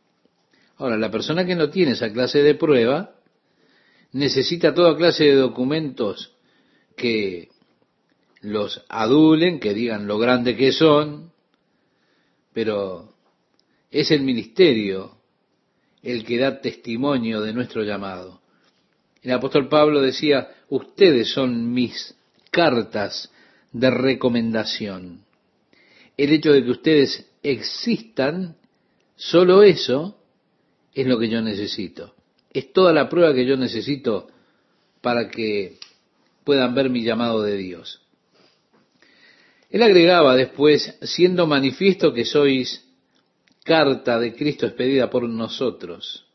Ahora, la persona que no tiene esa clase de prueba necesita toda clase de documentos que los adulen, que digan lo grande que son, pero es el ministerio el que da testimonio de nuestro llamado. El apóstol Pablo decía, ustedes son mis cartas de recomendación. El hecho de que ustedes existan, solo eso es lo que yo necesito. Es toda la prueba que yo necesito para que puedan ver mi llamado de Dios. Él agregaba después, siendo manifiesto que sois carta de Cristo expedida por nosotros,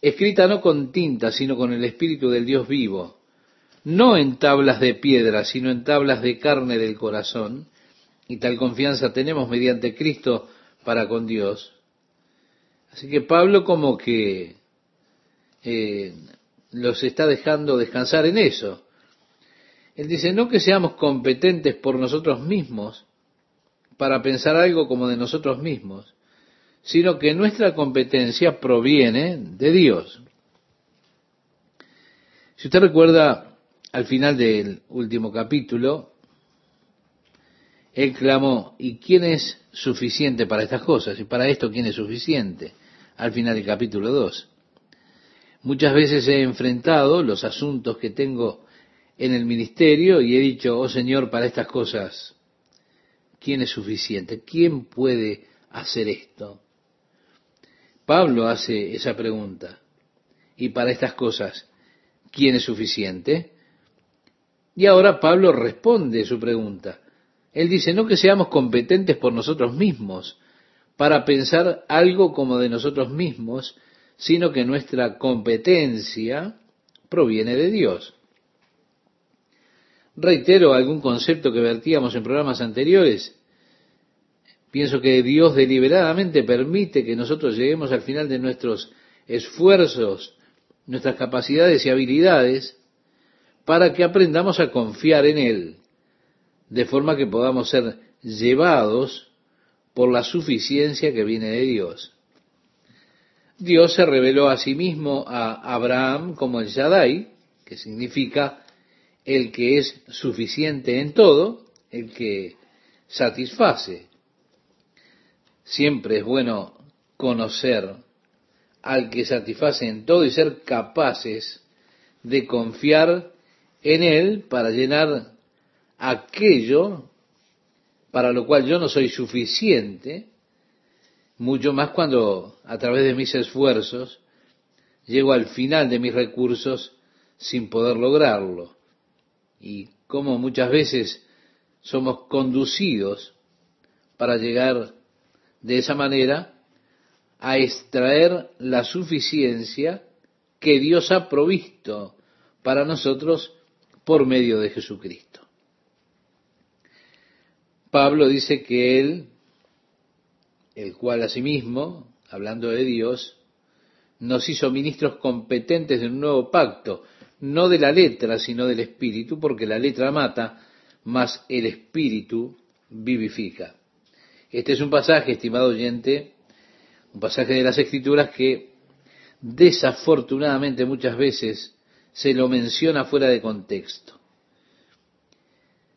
escrita no con tinta, sino con el Espíritu del Dios vivo, no en tablas de piedra, sino en tablas de carne del corazón, y tal confianza tenemos mediante Cristo para con Dios, Así que Pablo como que eh, los está dejando descansar en eso. Él dice, no que seamos competentes por nosotros mismos para pensar algo como de nosotros mismos, sino que nuestra competencia proviene de Dios. Si usted recuerda al final del último capítulo, él clamó, ¿y quién es suficiente para estas cosas? Y para esto, ¿quién es suficiente? Al final del capítulo 2. Muchas veces he enfrentado los asuntos que tengo en el ministerio y he dicho, oh Señor, para estas cosas, ¿quién es suficiente? ¿Quién puede hacer esto? Pablo hace esa pregunta. Y para estas cosas, ¿quién es suficiente? Y ahora Pablo responde su pregunta. Él dice, no que seamos competentes por nosotros mismos para pensar algo como de nosotros mismos, sino que nuestra competencia proviene de Dios. Reitero algún concepto que vertíamos en programas anteriores. Pienso que Dios deliberadamente permite que nosotros lleguemos al final de nuestros esfuerzos, nuestras capacidades y habilidades, para que aprendamos a confiar en Él de forma que podamos ser llevados por la suficiencia que viene de Dios. Dios se reveló a sí mismo a Abraham como el Shaddai, que significa el que es suficiente en todo, el que satisface. Siempre es bueno conocer al que satisface en todo y ser capaces de confiar en Él para llenar aquello para lo cual yo no soy suficiente, mucho más cuando a través de mis esfuerzos llego al final de mis recursos sin poder lograrlo. Y como muchas veces somos conducidos para llegar de esa manera a extraer la suficiencia que Dios ha provisto para nosotros por medio de Jesucristo. Pablo dice que él, el cual asimismo, hablando de Dios, nos hizo ministros competentes de un nuevo pacto, no de la letra, sino del espíritu, porque la letra mata, mas el espíritu vivifica. Este es un pasaje, estimado oyente, un pasaje de las escrituras que desafortunadamente muchas veces se lo menciona fuera de contexto.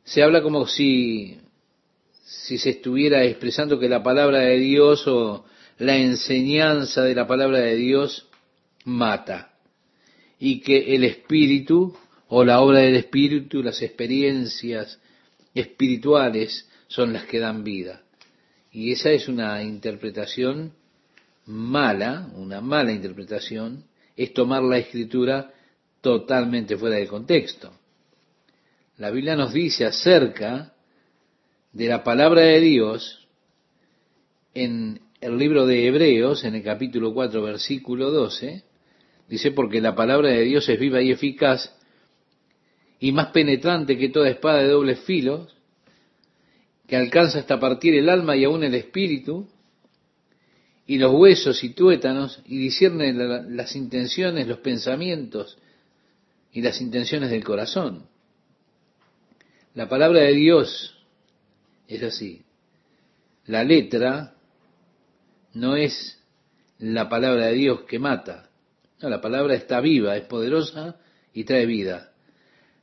Se habla como si, si se estuviera expresando que la palabra de Dios o la enseñanza de la palabra de Dios mata y que el espíritu o la obra del espíritu, las experiencias espirituales son las que dan vida. Y esa es una interpretación mala, una mala interpretación, es tomar la escritura totalmente fuera de contexto. La Biblia nos dice acerca de la palabra de Dios en el libro de Hebreos, en el capítulo 4, versículo 12, dice, porque la palabra de Dios es viva y eficaz y más penetrante que toda espada de dobles filos, que alcanza hasta partir el alma y aún el espíritu, y los huesos y tuétanos, y discierne las intenciones, los pensamientos y las intenciones del corazón. La palabra de Dios es así. La letra no es la palabra de Dios que mata. No, la palabra está viva, es poderosa y trae vida.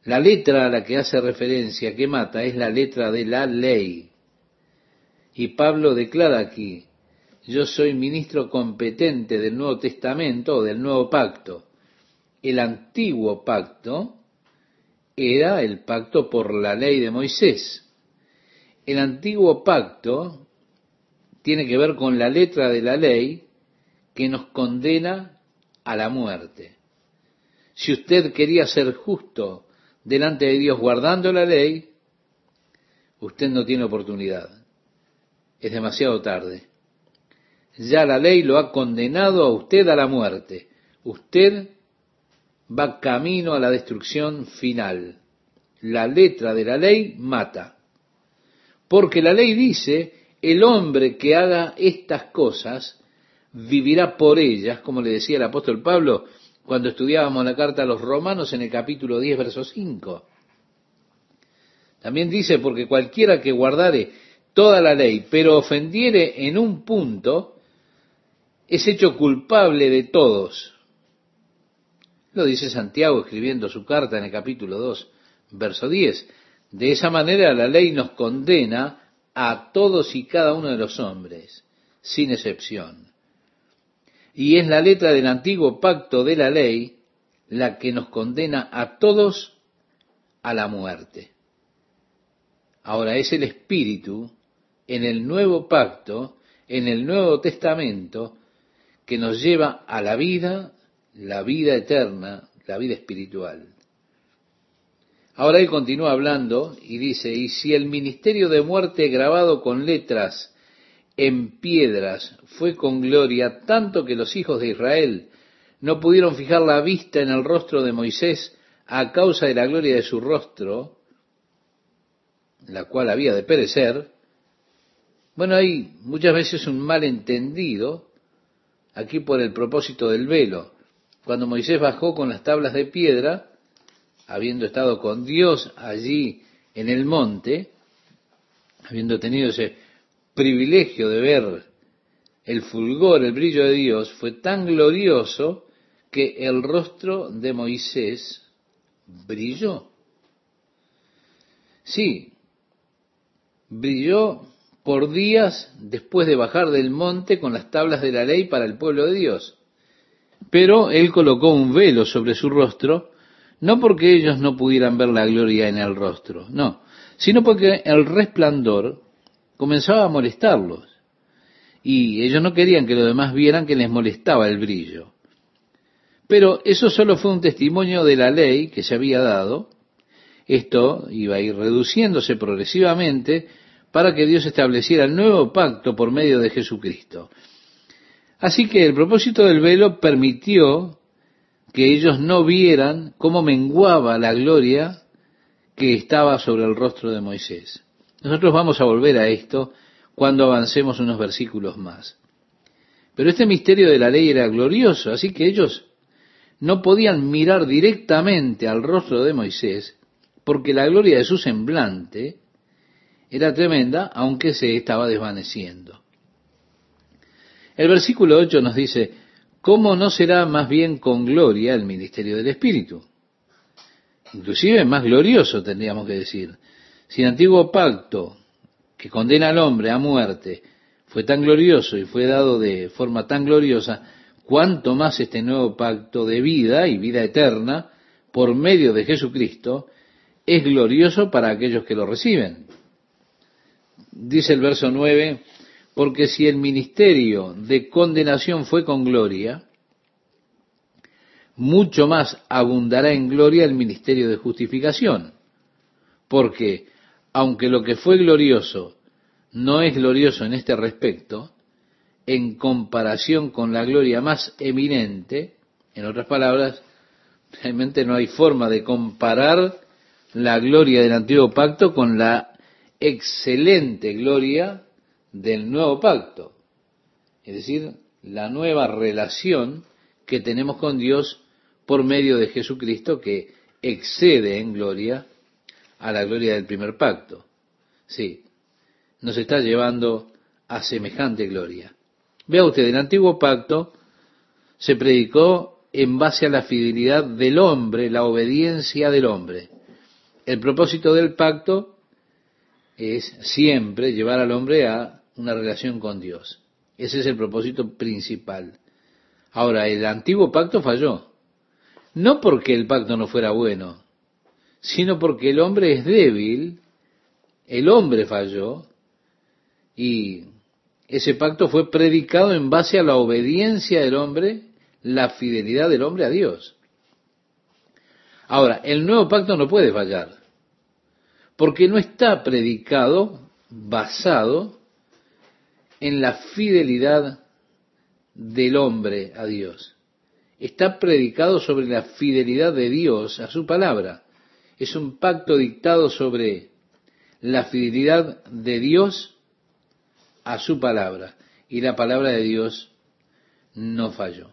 La letra a la que hace referencia que mata es la letra de la ley. Y Pablo declara aquí, yo soy ministro competente del Nuevo Testamento o del Nuevo Pacto. El antiguo pacto era el pacto por la ley de Moisés. El antiguo pacto tiene que ver con la letra de la ley que nos condena a la muerte. Si usted quería ser justo delante de Dios guardando la ley, usted no tiene oportunidad. Es demasiado tarde ya la ley lo ha condenado a usted a la muerte. Usted va camino a la destrucción final. La letra de la ley mata. Porque la ley dice, el hombre que haga estas cosas vivirá por ellas, como le decía el apóstol Pablo cuando estudiábamos la carta a los romanos en el capítulo 10, verso 5. También dice, porque cualquiera que guardare toda la ley, pero ofendiere en un punto, es hecho culpable de todos. Lo dice Santiago escribiendo su carta en el capítulo 2, verso 10. De esa manera la ley nos condena a todos y cada uno de los hombres, sin excepción. Y es la letra del antiguo pacto de la ley la que nos condena a todos a la muerte. Ahora es el Espíritu en el nuevo pacto, en el Nuevo Testamento, que nos lleva a la vida, la vida eterna, la vida espiritual. Ahora él continúa hablando y dice, y si el ministerio de muerte grabado con letras en piedras fue con gloria, tanto que los hijos de Israel no pudieron fijar la vista en el rostro de Moisés a causa de la gloria de su rostro, la cual había de perecer, bueno, hay muchas veces un malentendido aquí por el propósito del velo. Cuando Moisés bajó con las tablas de piedra, habiendo estado con Dios allí en el monte, habiendo tenido ese privilegio de ver el fulgor, el brillo de Dios, fue tan glorioso que el rostro de Moisés brilló. Sí, brilló por días después de bajar del monte con las tablas de la ley para el pueblo de Dios. Pero él colocó un velo sobre su rostro, no porque ellos no pudieran ver la gloria en el rostro, no, sino porque el resplandor comenzaba a molestarlos. Y ellos no querían que los demás vieran que les molestaba el brillo. Pero eso solo fue un testimonio de la ley que se había dado. Esto iba a ir reduciéndose progresivamente para que Dios estableciera el nuevo pacto por medio de Jesucristo. Así que el propósito del velo permitió que ellos no vieran cómo menguaba la gloria que estaba sobre el rostro de Moisés. Nosotros vamos a volver a esto cuando avancemos unos versículos más. Pero este misterio de la ley era glorioso, así que ellos no podían mirar directamente al rostro de Moisés, porque la gloria de su semblante era tremenda, aunque se estaba desvaneciendo. El versículo 8 nos dice, ¿cómo no será más bien con gloria el ministerio del Espíritu? Inclusive más glorioso tendríamos que decir. Si el antiguo pacto que condena al hombre a muerte fue tan glorioso y fue dado de forma tan gloriosa, cuánto más este nuevo pacto de vida y vida eterna por medio de Jesucristo es glorioso para aquellos que lo reciben. Dice el verso 9, porque si el ministerio de condenación fue con gloria, mucho más abundará en gloria el ministerio de justificación. Porque aunque lo que fue glorioso no es glorioso en este respecto, en comparación con la gloria más eminente, en otras palabras, realmente no hay forma de comparar la gloria del antiguo pacto con la excelente gloria del nuevo pacto. Es decir, la nueva relación que tenemos con Dios por medio de Jesucristo que excede en gloria a la gloria del primer pacto. Sí, nos está llevando a semejante gloria. Vea usted, el antiguo pacto se predicó en base a la fidelidad del hombre, la obediencia del hombre. El propósito del pacto es siempre llevar al hombre a una relación con Dios. Ese es el propósito principal. Ahora, el antiguo pacto falló. No porque el pacto no fuera bueno, sino porque el hombre es débil, el hombre falló, y ese pacto fue predicado en base a la obediencia del hombre, la fidelidad del hombre a Dios. Ahora, el nuevo pacto no puede fallar, porque no está predicado basado en la fidelidad del hombre a Dios. Está predicado sobre la fidelidad de Dios a su palabra es un pacto dictado sobre la fidelidad de Dios a su palabra. Y la palabra de Dios no falló.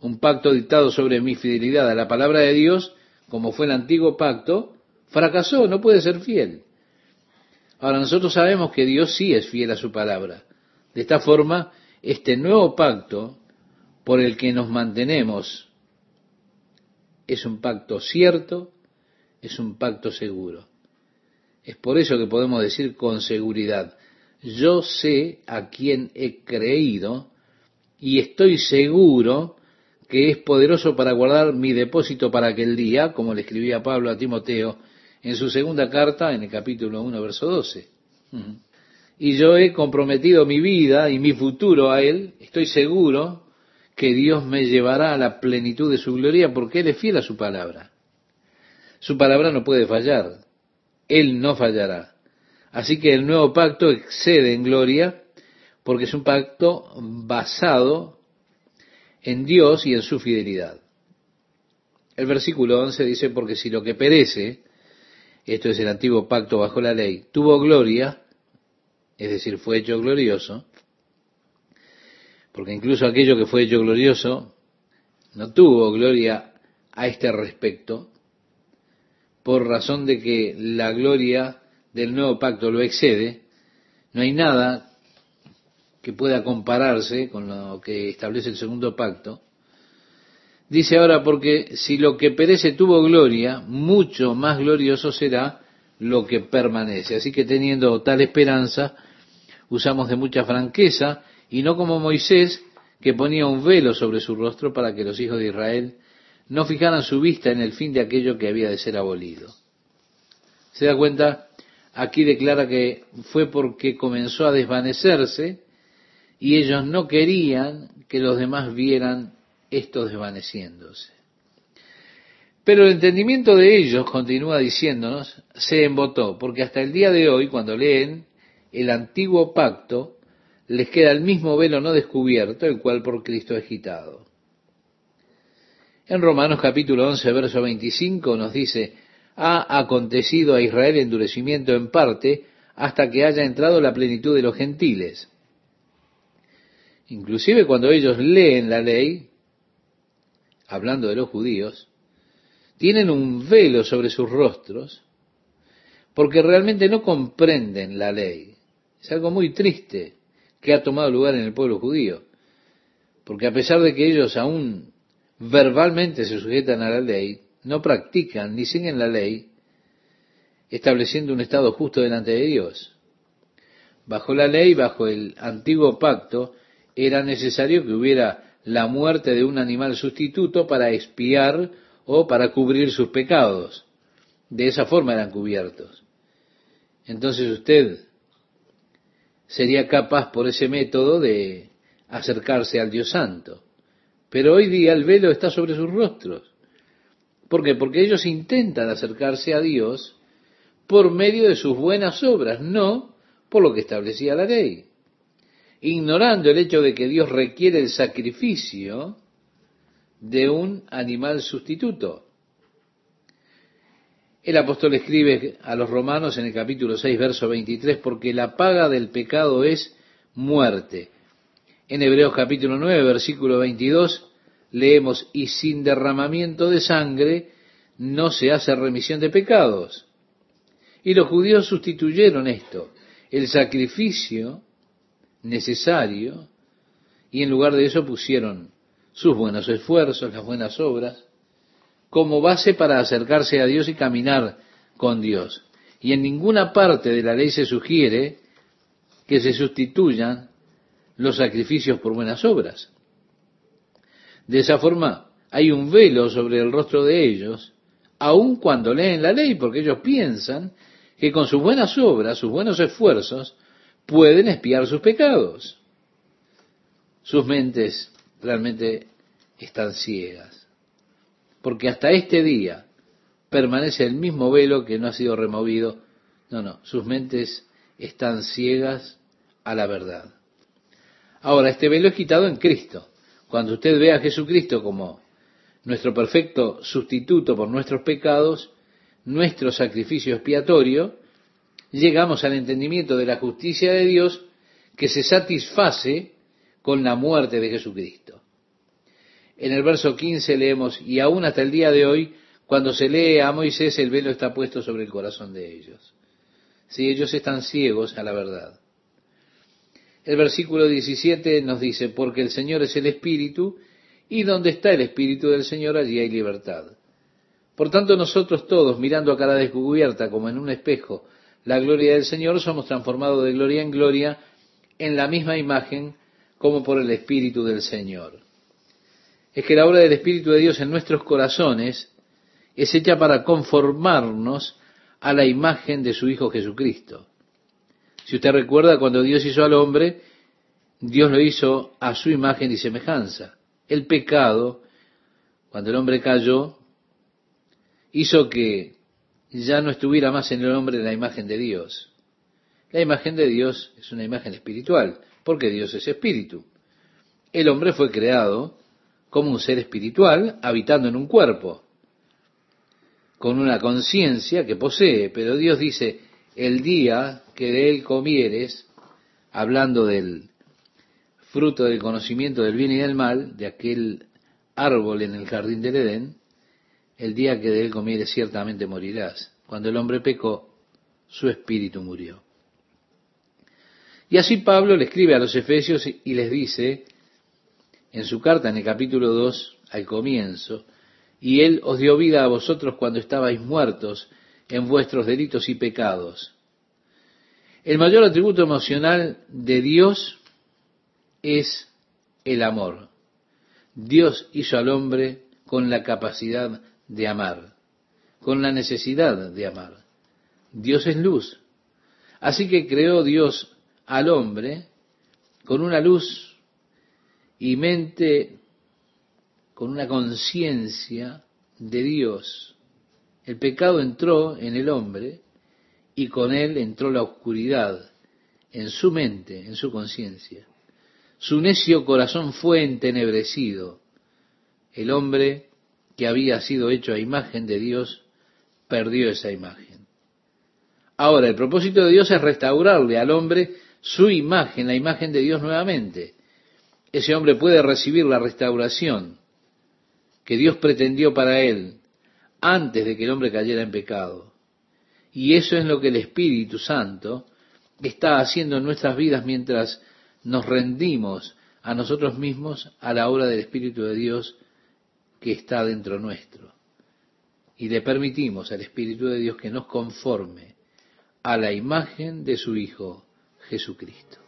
Un pacto dictado sobre mi fidelidad a la palabra de Dios, como fue el antiguo pacto, fracasó, no puede ser fiel. Ahora nosotros sabemos que Dios sí es fiel a su palabra. De esta forma, este nuevo pacto por el que nos mantenemos es un pacto cierto, es un pacto seguro. Es por eso que podemos decir con seguridad, yo sé a quién he creído y estoy seguro que es poderoso para guardar mi depósito para aquel día, como le escribía Pablo a Timoteo en su segunda carta, en el capítulo 1, verso 12. Y yo he comprometido mi vida y mi futuro a Él, estoy seguro que Dios me llevará a la plenitud de su gloria porque Él es fiel a su palabra. Su palabra no puede fallar. Él no fallará. Así que el nuevo pacto excede en gloria porque es un pacto basado en Dios y en su fidelidad. El versículo 11 dice, porque si lo que perece, esto es el antiguo pacto bajo la ley, tuvo gloria, es decir, fue hecho glorioso, porque incluso aquello que fue hecho glorioso no tuvo gloria a este respecto, por razón de que la gloria del nuevo pacto lo excede, no hay nada que pueda compararse con lo que establece el segundo pacto. Dice ahora, porque si lo que perece tuvo gloria, mucho más glorioso será lo que permanece. Así que teniendo tal esperanza, usamos de mucha franqueza y no como Moisés, que ponía un velo sobre su rostro para que los hijos de Israel no fijaran su vista en el fin de aquello que había de ser abolido. ¿Se da cuenta? Aquí declara que fue porque comenzó a desvanecerse y ellos no querían que los demás vieran esto desvaneciéndose. Pero el entendimiento de ellos, continúa diciéndonos, se embotó, porque hasta el día de hoy, cuando leen el antiguo pacto, les queda el mismo velo no descubierto, el cual por Cristo es quitado. En Romanos capítulo 11, verso 25 nos dice, ha acontecido a Israel endurecimiento en parte hasta que haya entrado la plenitud de los gentiles. Inclusive cuando ellos leen la ley, hablando de los judíos, tienen un velo sobre sus rostros porque realmente no comprenden la ley. Es algo muy triste que ha tomado lugar en el pueblo judío, porque a pesar de que ellos aún verbalmente se sujetan a la ley, no practican ni siguen la ley, estableciendo un estado justo delante de Dios. Bajo la ley, bajo el antiguo pacto, era necesario que hubiera la muerte de un animal sustituto para expiar o para cubrir sus pecados. De esa forma eran cubiertos. Entonces usted sería capaz por ese método de acercarse al Dios Santo. Pero hoy día el velo está sobre sus rostros. ¿Por qué? Porque ellos intentan acercarse a Dios por medio de sus buenas obras, no por lo que establecía la ley. Ignorando el hecho de que Dios requiere el sacrificio de un animal sustituto. El apóstol escribe a los romanos en el capítulo 6, verso 23, porque la paga del pecado es muerte, en Hebreos capítulo 9, versículo 22, leemos, y sin derramamiento de sangre no se hace remisión de pecados. Y los judíos sustituyeron esto, el sacrificio necesario, y en lugar de eso pusieron sus buenos esfuerzos, las buenas obras, como base para acercarse a Dios y caminar con Dios. Y en ninguna parte de la ley se sugiere que se sustituyan los sacrificios por buenas obras. De esa forma, hay un velo sobre el rostro de ellos, aun cuando leen la ley, porque ellos piensan que con sus buenas obras, sus buenos esfuerzos, pueden espiar sus pecados. Sus mentes realmente están ciegas. Porque hasta este día permanece el mismo velo que no ha sido removido. No, no, sus mentes están ciegas a la verdad. Ahora, este velo es quitado en Cristo. Cuando usted ve a Jesucristo como nuestro perfecto sustituto por nuestros pecados, nuestro sacrificio expiatorio, llegamos al entendimiento de la justicia de Dios que se satisface con la muerte de Jesucristo. En el verso 15 leemos, y aún hasta el día de hoy, cuando se lee a Moisés, el velo está puesto sobre el corazón de ellos. Si ellos están ciegos a la verdad. El versículo 17 nos dice, porque el Señor es el Espíritu, y donde está el Espíritu del Señor, allí hay libertad. Por tanto, nosotros todos, mirando a cara descubierta como en un espejo la gloria del Señor, somos transformados de gloria en gloria en la misma imagen como por el Espíritu del Señor. Es que la obra del Espíritu de Dios en nuestros corazones es hecha para conformarnos a la imagen de su Hijo Jesucristo. Si usted recuerda, cuando Dios hizo al hombre, Dios lo hizo a su imagen y semejanza. El pecado, cuando el hombre cayó, hizo que ya no estuviera más en el hombre la imagen de Dios. La imagen de Dios es una imagen espiritual, porque Dios es espíritu. El hombre fue creado como un ser espiritual habitando en un cuerpo, con una conciencia que posee, pero Dios dice, el día que de él comieres, hablando del fruto del conocimiento del bien y del mal, de aquel árbol en el jardín del Edén, el día que de él comieres ciertamente morirás. Cuando el hombre pecó, su espíritu murió. Y así Pablo le escribe a los Efesios y les dice, en su carta en el capítulo 2, al comienzo, y él os dio vida a vosotros cuando estabais muertos en vuestros delitos y pecados. El mayor atributo emocional de Dios es el amor. Dios hizo al hombre con la capacidad de amar, con la necesidad de amar. Dios es luz. Así que creó Dios al hombre con una luz y mente, con una conciencia de Dios. El pecado entró en el hombre y con él entró la oscuridad en su mente, en su conciencia. Su necio corazón fue entenebrecido. El hombre que había sido hecho a imagen de Dios perdió esa imagen. Ahora, el propósito de Dios es restaurarle al hombre su imagen, la imagen de Dios nuevamente. Ese hombre puede recibir la restauración que Dios pretendió para él antes de que el hombre cayera en pecado. Y eso es lo que el Espíritu Santo está haciendo en nuestras vidas mientras nos rendimos a nosotros mismos a la obra del Espíritu de Dios que está dentro nuestro. Y le permitimos al Espíritu de Dios que nos conforme a la imagen de su Hijo Jesucristo.